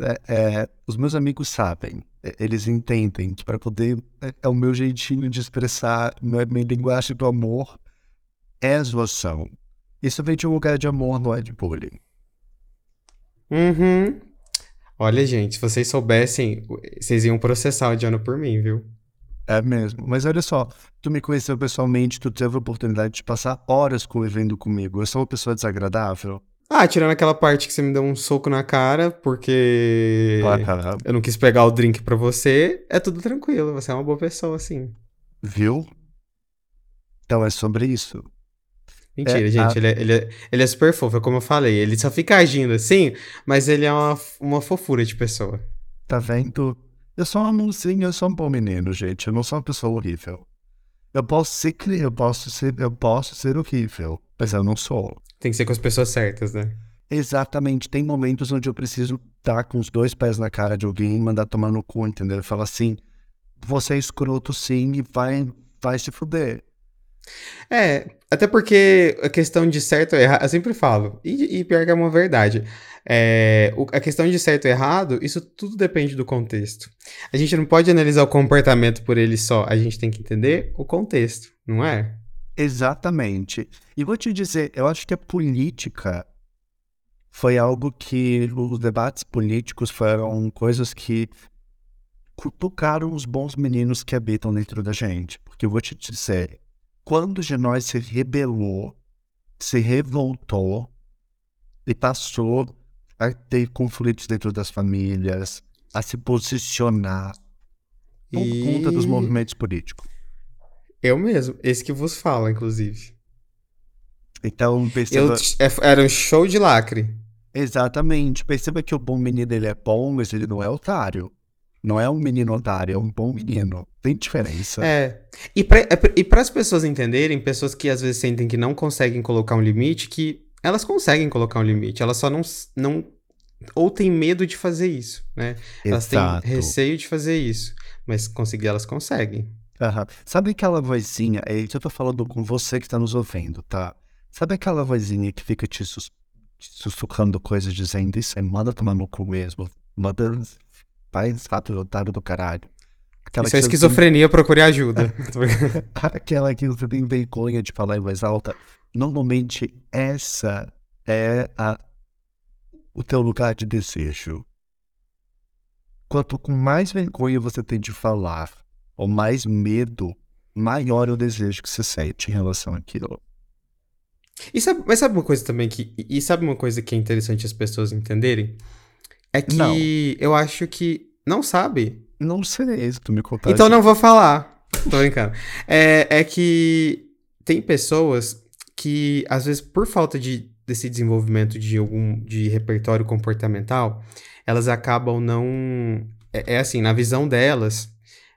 é, é, os meus amigos sabem, é, eles entendem que para poder. É, é o meu jeitinho de expressar, não é minha linguagem do amor, é zoação. Isso vem de um lugar de amor, não é de bullying. Uhum. Olha, gente, se vocês soubessem, vocês iam processar o Jonah por mim, viu? É mesmo. Mas olha só, tu me conheceu pessoalmente, tu teve a oportunidade de passar horas convivendo comigo. Eu sou uma pessoa desagradável? Ah, tirando aquela parte que você me deu um soco na cara, porque Ah, eu não quis pegar o drink pra você, é tudo tranquilo, você é uma boa pessoa, assim. Viu? Então é sobre isso. Mentira, É, gente, a- ele, é, ele, é, ele é super fofo, é como eu falei, ele só fica agindo assim, mas ele é uma, uma fofura de pessoa. Tá vendo? Eu sou um amorzinho, eu sou um bom menino, gente. Eu não sou uma pessoa horrível. Eu posso ser, eu posso ser, eu posso ser horrível, mas eu não sou. Tem que ser com as pessoas certas, né? Exatamente. Tem momentos onde eu preciso estar com os dois pés na cara de alguém e mandar tomar no cu, entendeu? Eu falo assim, você é escroto sim e vai, vai se fuder. É, até porque a questão de certo ou errado, eu sempre falo, e, e pior que é uma verdade, é, o- a questão de certo ou errado, isso tudo depende do contexto. A gente não pode analisar o comportamento por ele só, a gente tem que entender o contexto, não é? Exatamente. E vou te dizer, eu acho que a política foi algo que os debates políticos foram coisas que cutucaram os bons meninos que habitam dentro da gente. Porque eu vou te dizer, quando de nós se rebelou, se revoltou e passou a ter conflitos dentro das famílias, a se posicionar por E- conta dos movimentos políticos. Eu mesmo, esse que vos fala, inclusive. Então, perceba... Eu, é- era um show de lacre. Exatamente. Perceba que o bom menino ele é bom, mas ele não é otário. Não é um menino otário, é um bom menino. Tem diferença. É. E pra, é para as pessoas entenderem, pessoas que às vezes sentem que não conseguem colocar um limite, que elas conseguem colocar um limite, elas só não, não ou têm medo de fazer isso, né? Elas têm Exato. receio de fazer isso, mas conseguir elas conseguem. Aham. Sabe aquela vozinha, é eu tô falando com você que tá nos ouvindo, tá? Sabe aquela vozinha que fica te, sus- te sussurrando coisas dizendo isso aí, manda tomar no cu mesmo, manda faz rato otário do caralho. Aquela Isso é esquizofrenia, procure ajuda. aquela que você tem vergonha de falar em voz alta. Normalmente essa é a, o teu lugar de desejo. Quanto mais vergonha você tem de falar, ou mais medo, maior é o desejo que você sente em relação àquilo. E sabe, mas sabe uma coisa também que. E sabe uma coisa que é interessante as pessoas entenderem? É que Não. eu acho que. Não sabe? Não sei se tu me contar. Então não vou falar. Tô brincando. É, é que tem pessoas que, às vezes, por falta de, desse desenvolvimento de algum de repertório comportamental, elas acabam não. É, é assim, na visão delas,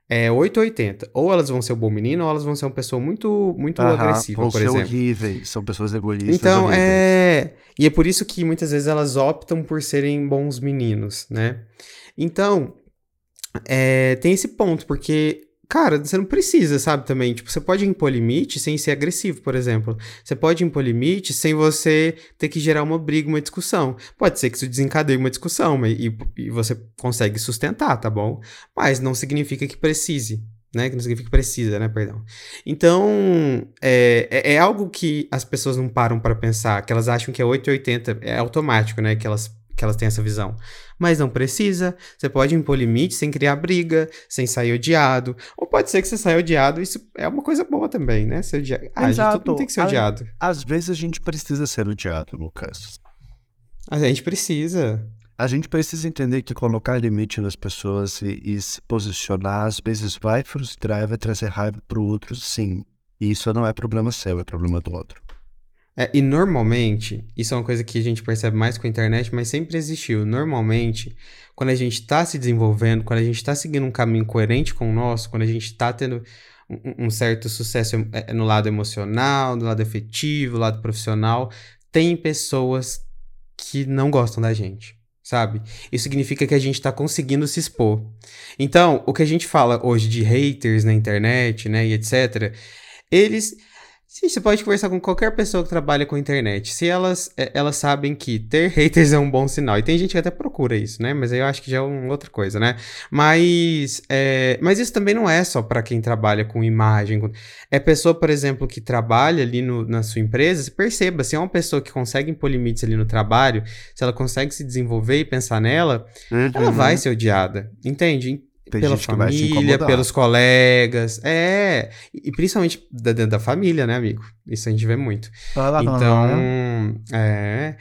é 880. Ou elas vão ser um bom menino, ou elas vão ser uma pessoa muito, muito Aham, agressiva, por ser exemplo. horríveis, são pessoas egoístas. Então, horríveis. é. E é por isso que muitas vezes elas optam por serem bons meninos, né? Então, é, tem esse ponto, porque, cara, você não precisa, sabe, também. Tipo, você pode impor limite sem ser agressivo, por exemplo. Você pode impor limite sem você ter que gerar uma briga, uma discussão. Pode ser que isso desencadeie uma discussão e, e você consegue sustentar, tá bom? Mas não significa que precise. Né? Que não significa que precisa, né? Perdão. Então, é, é, é algo que as pessoas não param para pensar, que elas acham que é 880, é automático, né? Que elas, que elas têm essa visão. Mas não precisa, você pode impor limite sem criar briga, sem sair odiado. Ou pode ser que você saia odiado, isso é uma coisa boa também, né? Ser odiado. Ah, gente, Exato. mundo tem que ser odiado. Às vezes a gente precisa ser odiado, Lucas. A gente precisa. A gente precisa entender que colocar limite nas pessoas e, e se posicionar às vezes vai frustrar, vai trazer raiva pro outro, sim. E isso não é problema seu, é problema do outro. É, e normalmente, isso é uma coisa que a gente percebe mais com a internet, mas sempre existiu. Normalmente, quando a gente está se desenvolvendo, quando a gente está seguindo um caminho coerente com o nosso, quando a gente está tendo um, um certo sucesso em- eh, no lado emocional, no lado afetivo, no lado profissional, tem pessoas que não gostam da gente. Sabe? Isso significa que a gente está conseguindo se expor. Então, o que a gente fala hoje de haters na internet, né, e etc., eles. Sim, você pode conversar com qualquer pessoa que trabalha com internet. Se elas, é, elas sabem que ter haters é um bom sinal. E tem gente que até procura isso, né? Mas aí eu acho que já é uma outra coisa, né? Mas, é, mas isso também não é só para quem trabalha com imagem. É pessoa, por exemplo, que trabalha ali no- na sua empresa. Você perceba, se é uma pessoa que consegue impor limites ali no trabalho, se ela consegue se desenvolver e pensar nela, ela vai ser odiada. Entende? Tem pela gente que vai te família, pelos colegas, é, e principalmente da, dentro da família, né, amigo? Isso a gente vê muito. Ah, Então, é,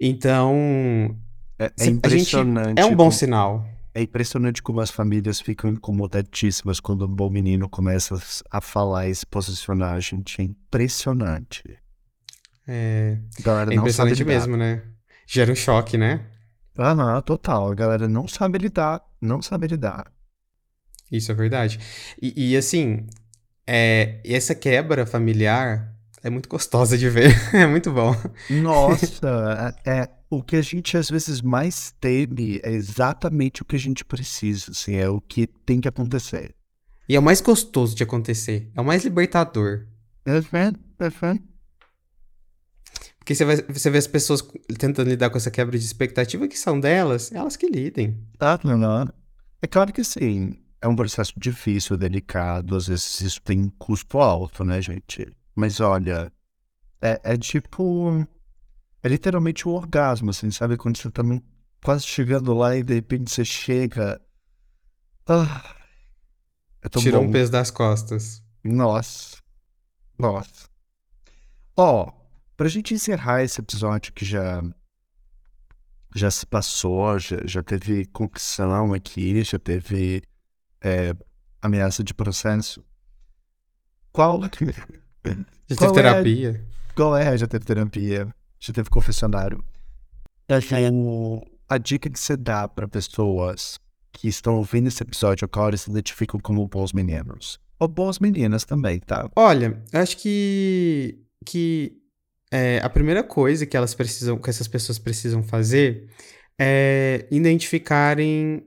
então, é, é a gente- impressionante. é um bom como- sinal. É impressionante como as famílias ficam incomodadíssimas quando um bom menino começa a falar e se posicionar, gente. É impressionante. É, A galera é impressionante mesmo, né? Gera um choque, né? Ah, não, total. A galera não sabe lidar. Não sabe lidar. Isso é verdade. E, e, assim, é, essa quebra familiar é muito gostosa de ver. é muito bom. Nossa, é, é- o que a gente às vezes mais teme é exatamente o que a gente precisa, assim, é o que tem que acontecer. E é o mais gostoso de acontecer. É o mais libertador. Perfeito, perfeito. Porque você, vai, você vê as pessoas tentando lidar com essa quebra de expectativa que são delas, elas que lidem. Tá, não. É claro que sim, é um processo difícil, delicado, às vezes isso tem um custo alto, né, gente? Mas olha, é, é tipo. É literalmente um orgasmo, assim, sabe? Quando você tá quase chegando lá e de repente você chega. Ah, é Tirou bom. um peso das costas. Nossa. Nossa. Ó, pra gente encerrar esse episódio que já já se passou, já, já teve concussão aqui, já teve é, ameaça de processo. Qual, Já Qual teve é a- terapia. qual é? Já teve terapia, já teve confessionário. O- A dica que você dá pra pessoas que estão ouvindo esse episódio agora e se identificam como bons meninos. Ou boas meninas também, tá? Olha, eu acho que, que é, a primeira coisa que elas precisam, que essas pessoas precisam fazer é identificarem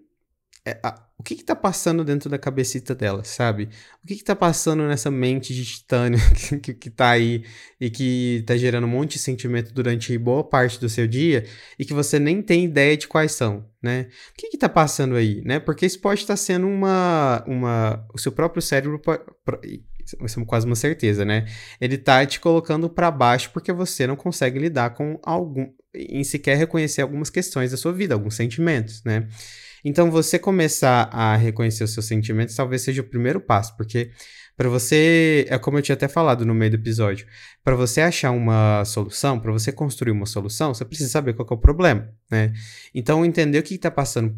é, a- o que que tá passando dentro da cabecita dela, sabe? O que que tá passando nessa mente de titânio que, que, que tá aí e que tá gerando um monte de sentimento durante boa parte do seu dia e que você nem tem ideia de quais são, né? O que que tá passando aí, né? Porque isso pode estar tá sendo uma, uma... O seu próprio cérebro... Isso é quase uma certeza, né? Ele tá te colocando para baixo porque você não consegue lidar com algum... em sequer reconhecer algumas questões da sua vida, alguns sentimentos, né? Então, você começar a reconhecer os seus sentimentos talvez seja o primeiro passo, porque para você, é como eu tinha até falado no meio do episódio, para você achar uma solução, para você construir uma solução, você precisa saber qual é o problema, né? Então, entender o que está passando,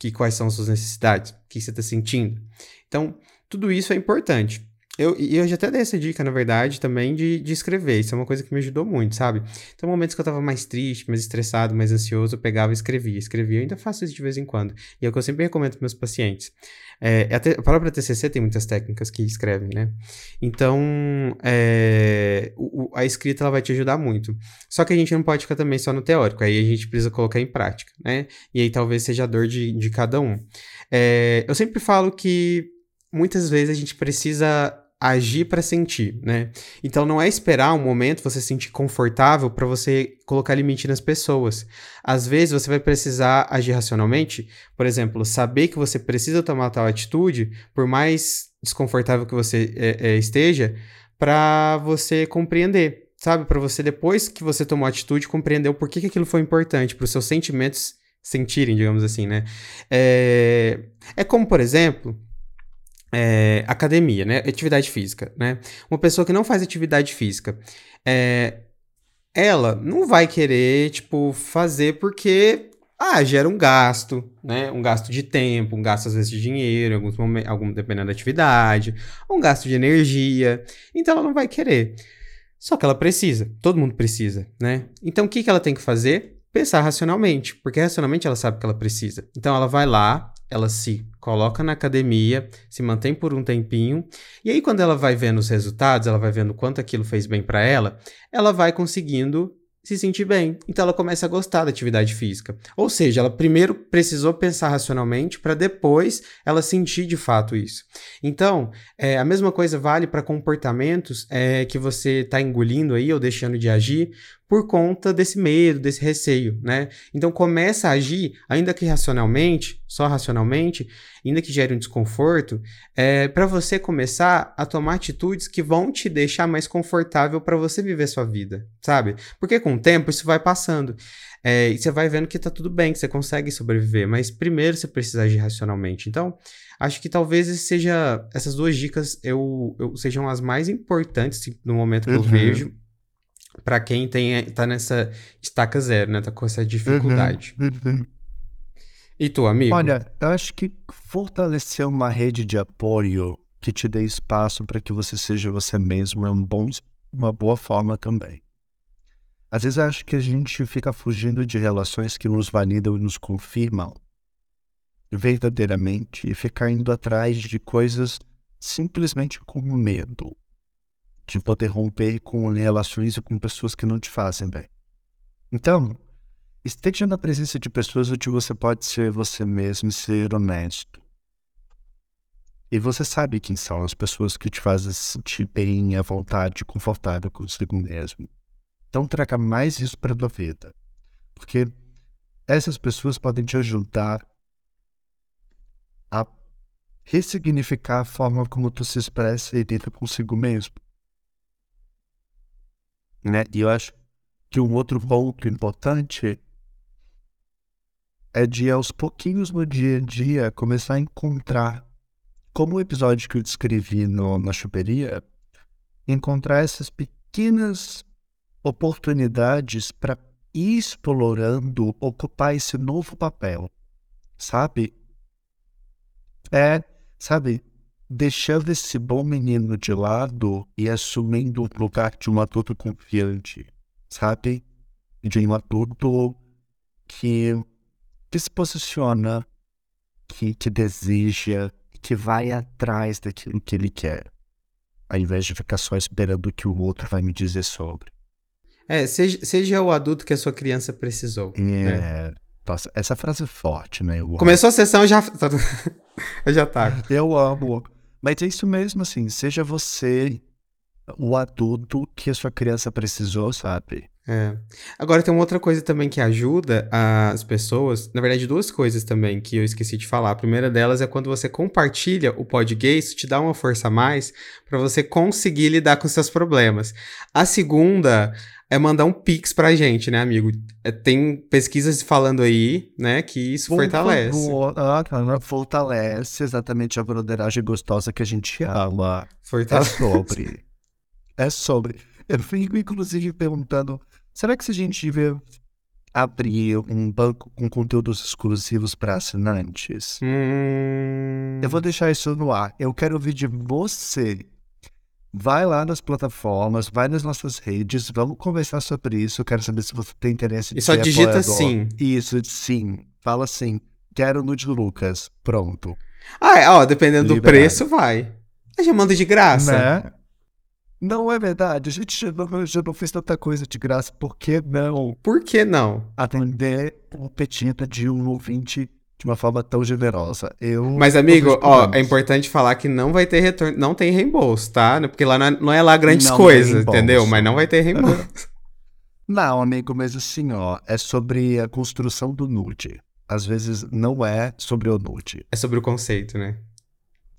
que quais são as suas necessidades, o que você está sentindo. Então, tudo isso é importante. Eu, e eu já até dei essa dica, na verdade, também de, de escrever. Isso é uma coisa que me ajudou muito, sabe? Então, momentos que eu tava mais triste, mais estressado, mais ansioso, eu pegava e escrevia. Escrevia, eu ainda faço isso de vez em quando. E é o que eu sempre recomendo para meus pacientes. É, a, a própria TCC tem muitas técnicas que escrevem, né? Então, é, o, a escrita ela vai te ajudar muito. Só que a gente não pode ficar também só no teórico. Aí a gente precisa colocar em prática, né? E aí talvez seja a dor de, de cada um. É, eu sempre falo que muitas vezes a gente precisa agir para sentir, né? Então não é esperar um momento você se sentir confortável para você colocar limite nas pessoas. Às vezes você vai precisar agir racionalmente, por exemplo, saber que você precisa tomar tal atitude, por mais desconfortável que você é, é, esteja, para você compreender, sabe? Para você depois que você tomou a atitude compreender o porquê que aquilo foi importante para os seus sentimentos sentirem, digamos assim, né? É, é como, por exemplo, é, academia, né? Atividade física, né? Uma pessoa que não faz atividade física, é, ela não vai querer, tipo, fazer porque, ah, gera um gasto, né? Um gasto de tempo, um gasto às vezes de dinheiro, alguns momentos, algum, dependendo da atividade, um gasto de energia. Então ela não vai querer. Só que ela precisa, todo mundo precisa, né? Então o que, que ela tem que fazer? Pensar racionalmente, porque racionalmente ela sabe que ela precisa. Então ela vai lá, ela se coloca na academia, se mantém por um tempinho, e aí quando ela vai vendo os resultados, ela vai vendo quanto aquilo fez bem para ela, ela vai conseguindo se sentir bem. Então ela começa a gostar da atividade física. Ou seja, ela primeiro precisou pensar racionalmente para depois ela sentir de fato isso. Então, é, a mesma coisa vale para comportamentos é, que você está engolindo aí ou deixando de agir por conta desse medo, desse receio, né? Então começa a agir, ainda que racionalmente, só racionalmente, ainda que gere um desconforto, é, para você começar a tomar atitudes que vão te deixar mais confortável para você viver sua vida, sabe? Porque com o tempo isso vai passando. É, e você vai vendo que tá tudo bem, que você consegue sobreviver, mas primeiro você precisa agir racionalmente. Então, acho que talvez seja, essas duas dicas eu, eu sejam as mais importantes no momento que uhum. eu vejo para quem tem, tá nessa estaca zero, né? Tá com essa dificuldade. Uhum, uhum. E tu, amigo? Olha, eu acho que fortalecer uma rede de apoio que te dê espaço para que você seja você mesmo é um bom, uma boa forma também. Às vezes eu acho que a gente fica fugindo de relações que nos validam e nos confirmam verdadeiramente e ficar indo atrás de coisas simplesmente com medo de poder romper com relações e com pessoas que não te fazem bem. Então, esteja na presença de pessoas onde você pode ser você mesmo e ser honesto. E você sabe quem são as pessoas que te fazem se sentir bem, à vontade, confortável consigo mesmo. Então traga mais isso para a tua vida. Porque essas pessoas podem te ajudar a ressignificar a forma como tu se expressa e lida consigo mesmo. Né? E eu acho que um outro ponto importante é de aos pouquinhos no dia a dia começar a encontrar, como o episódio que eu descrevi no, na chuperia, encontrar essas pequenas oportunidades para ir explorando, ocupar esse novo papel, sabe? É, sabe, deixando esse bom menino de lado e assumindo o lugar de um adulto confiante, sabe? De um adulto que, que se posiciona, que, que deseja, que vai atrás daquilo que ele quer, ao invés de ficar só esperando o que o outro vai me dizer sobre. É, seja, seja o adulto que a sua criança precisou. É. Né? Nossa, essa frase é forte, né? Começou a sessão já. Eu já tá. Eu amo. Mas é isso mesmo, assim, seja você o adulto que a sua criança precisou, sabe? É. Agora tem uma outra coisa também que ajuda as pessoas, na verdade duas coisas também que eu esqueci de falar. A primeira delas é quando você compartilha o podcast, isso te dá uma força a mais para você conseguir lidar com seus problemas. A segunda é mandar um pix pra gente, né, amigo? É, tem pesquisas falando aí, né, que isso Por fortalece. Favor. Ah, fortalece exatamente a broderagem gostosa que a gente ama. Fortalece. É sobre. É sobre. Eu fico, inclusive, perguntando Será que se a gente tiver abrir um banco com conteúdos exclusivos para assinantes? Hum... Eu vou deixar isso no ar. Eu quero ouvir de você. Vai lá nas plataformas, vai nas nossas redes, vamos conversar sobre isso. Eu quero saber se você tem interesse de E só digita apoiador. sim. Isso, sim. Fala sim. Quero nude Lucas. Pronto. Ah, é, ó, dependendo Liberado. do preço, vai. A gente manda de graça. Né? Não é verdade. A gente já não, já não fez tanta coisa de graça. Por que não? Por que não? Atender um petita de um ouvinte de uma forma tão generosa. Eu Mas, amigo, ó, é importante falar que não vai ter retorno, não tem reembolso, tá? Porque lá não é, não é lá grandes não coisas, entendeu? Mas não vai ter reembolso. não, amigo, mas assim, ó, é sobre a construção do nude. Às vezes não é sobre o nude. É sobre o conceito, né?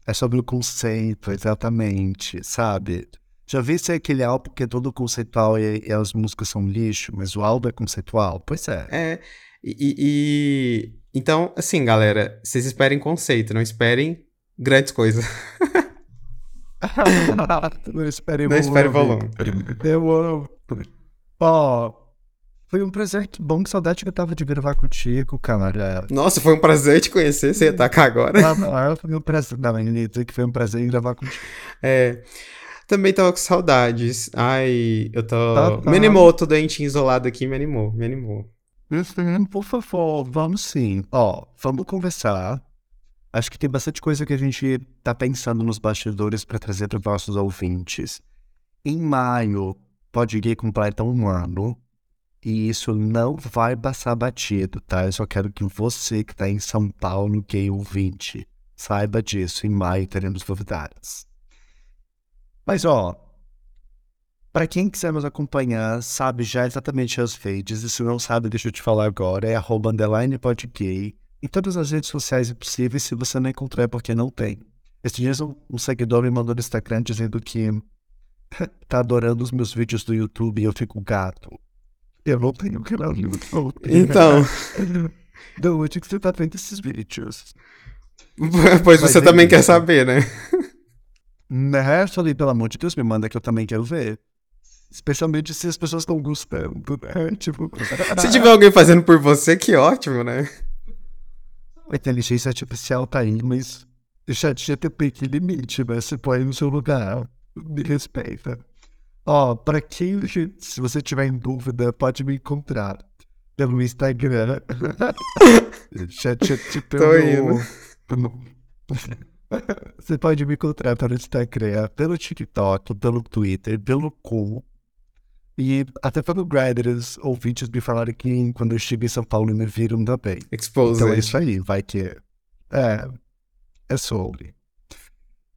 É sobre o conceito, exatamente, sabe? Já vi se aquele álbum que é todo conceitual e, e, as músicas são lixo, mas o álbum é conceitual? Pois é. É, e, e então, assim, galera, vocês esperem conceito, não esperem grandes coisas. não esperem não espere volume. Eu. Ó, oh, foi um prazer, que bom, que saudade que eu tava de gravar contigo, cara. Nossa, foi um prazer te conhecer, você tá cá agora. Não, não, foi um prazer, não, dizer que foi um prazer gravar contigo. É... Também tava com saudades. Ai, eu tô. Tá, tá. Me animou, tô doentinho isolado aqui, me animou, me animou. Por favor, vamos sim. Ó, vamos conversar. Acho que tem bastante coisa que a gente tá pensando nos bastidores para trazer para os nossos ouvintes. Em maio, pode ir completa um ano. E isso não vai passar batido, tá? Eu só quero que você que tá em São Paulo, gay ouvinte, saiba disso. Em maio teremos novidades. Mas, ó, para quem quiser nos acompanhar, sabe já exatamente as redes, e se não sabe, deixa eu te falar agora, é arroba underline podgay, em todas as redes sociais possíveis, se você não encontrar é porque não tem. Esses dias um, um seguidor me mandou no Instagram dizendo que tá adorando os meus vídeos do YouTube e eu fico gato. Eu não tenho canal no YouTube. Então. Não, onde que você tá vendo esses vídeos? pois Mas você também quer saber, né? Né? Falei, pelo amor de Deus, me manda que eu também quero ver. Especialmente se as pessoas estão gostando, né? Tipo. se tiver alguém fazendo por você, que ótimo, né? A inteligência artificial tá aí, mas o chat GTP que limite, né? Você põe no seu lugar. Me respeita. Ó, pra quem. Se você tiver em dúvida, pode me encontrar pelo Instagram. chat GTP. Tô indo. Você pode me encontrar pelo Instagram, pelo TikTok, pelo Twitter, pelo Cu. E até pelo Grindr, os ouvintes me falaram que quando eu estive em São Paulo me viram também. Expose então é isso aí, vai que. É. É sobre.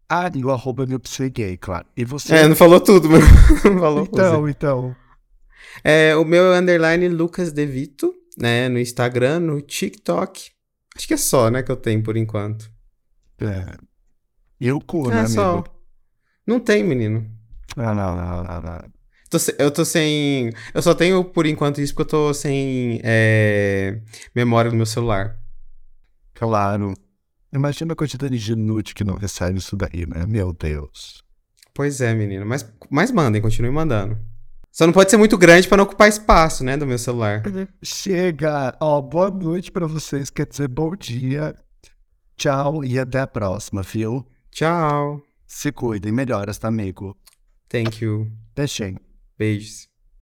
Ah, e o arroba meu gay, claro. E você. É, não falou tudo, mas não falou Então, você. então. É, o meu é underline Lucas Devito, né? No Instagram, no TikTok. Acho que é só, né, que eu tenho por enquanto. É. E o cu, né, é só... amigo? Não tem, menino. Ah, não, não, não, não. Tô se... Eu tô sem. Eu só tenho por enquanto isso porque eu tô sem é... memória no meu celular. Claro. Imagina a quantidade de nude que não recebe isso daí, né? Meu Deus. Pois é, menino. Mas, mas mandem, continuem mandando. Só não pode ser muito grande para não ocupar espaço, né, do meu celular. Chega. Ó, boa noite para vocês. Quer dizer, bom dia. Tchau e até a próxima, viu? Tchau. Se cuidem, melhoras, tá, amigo? Thank you. Beijinho. Beijos.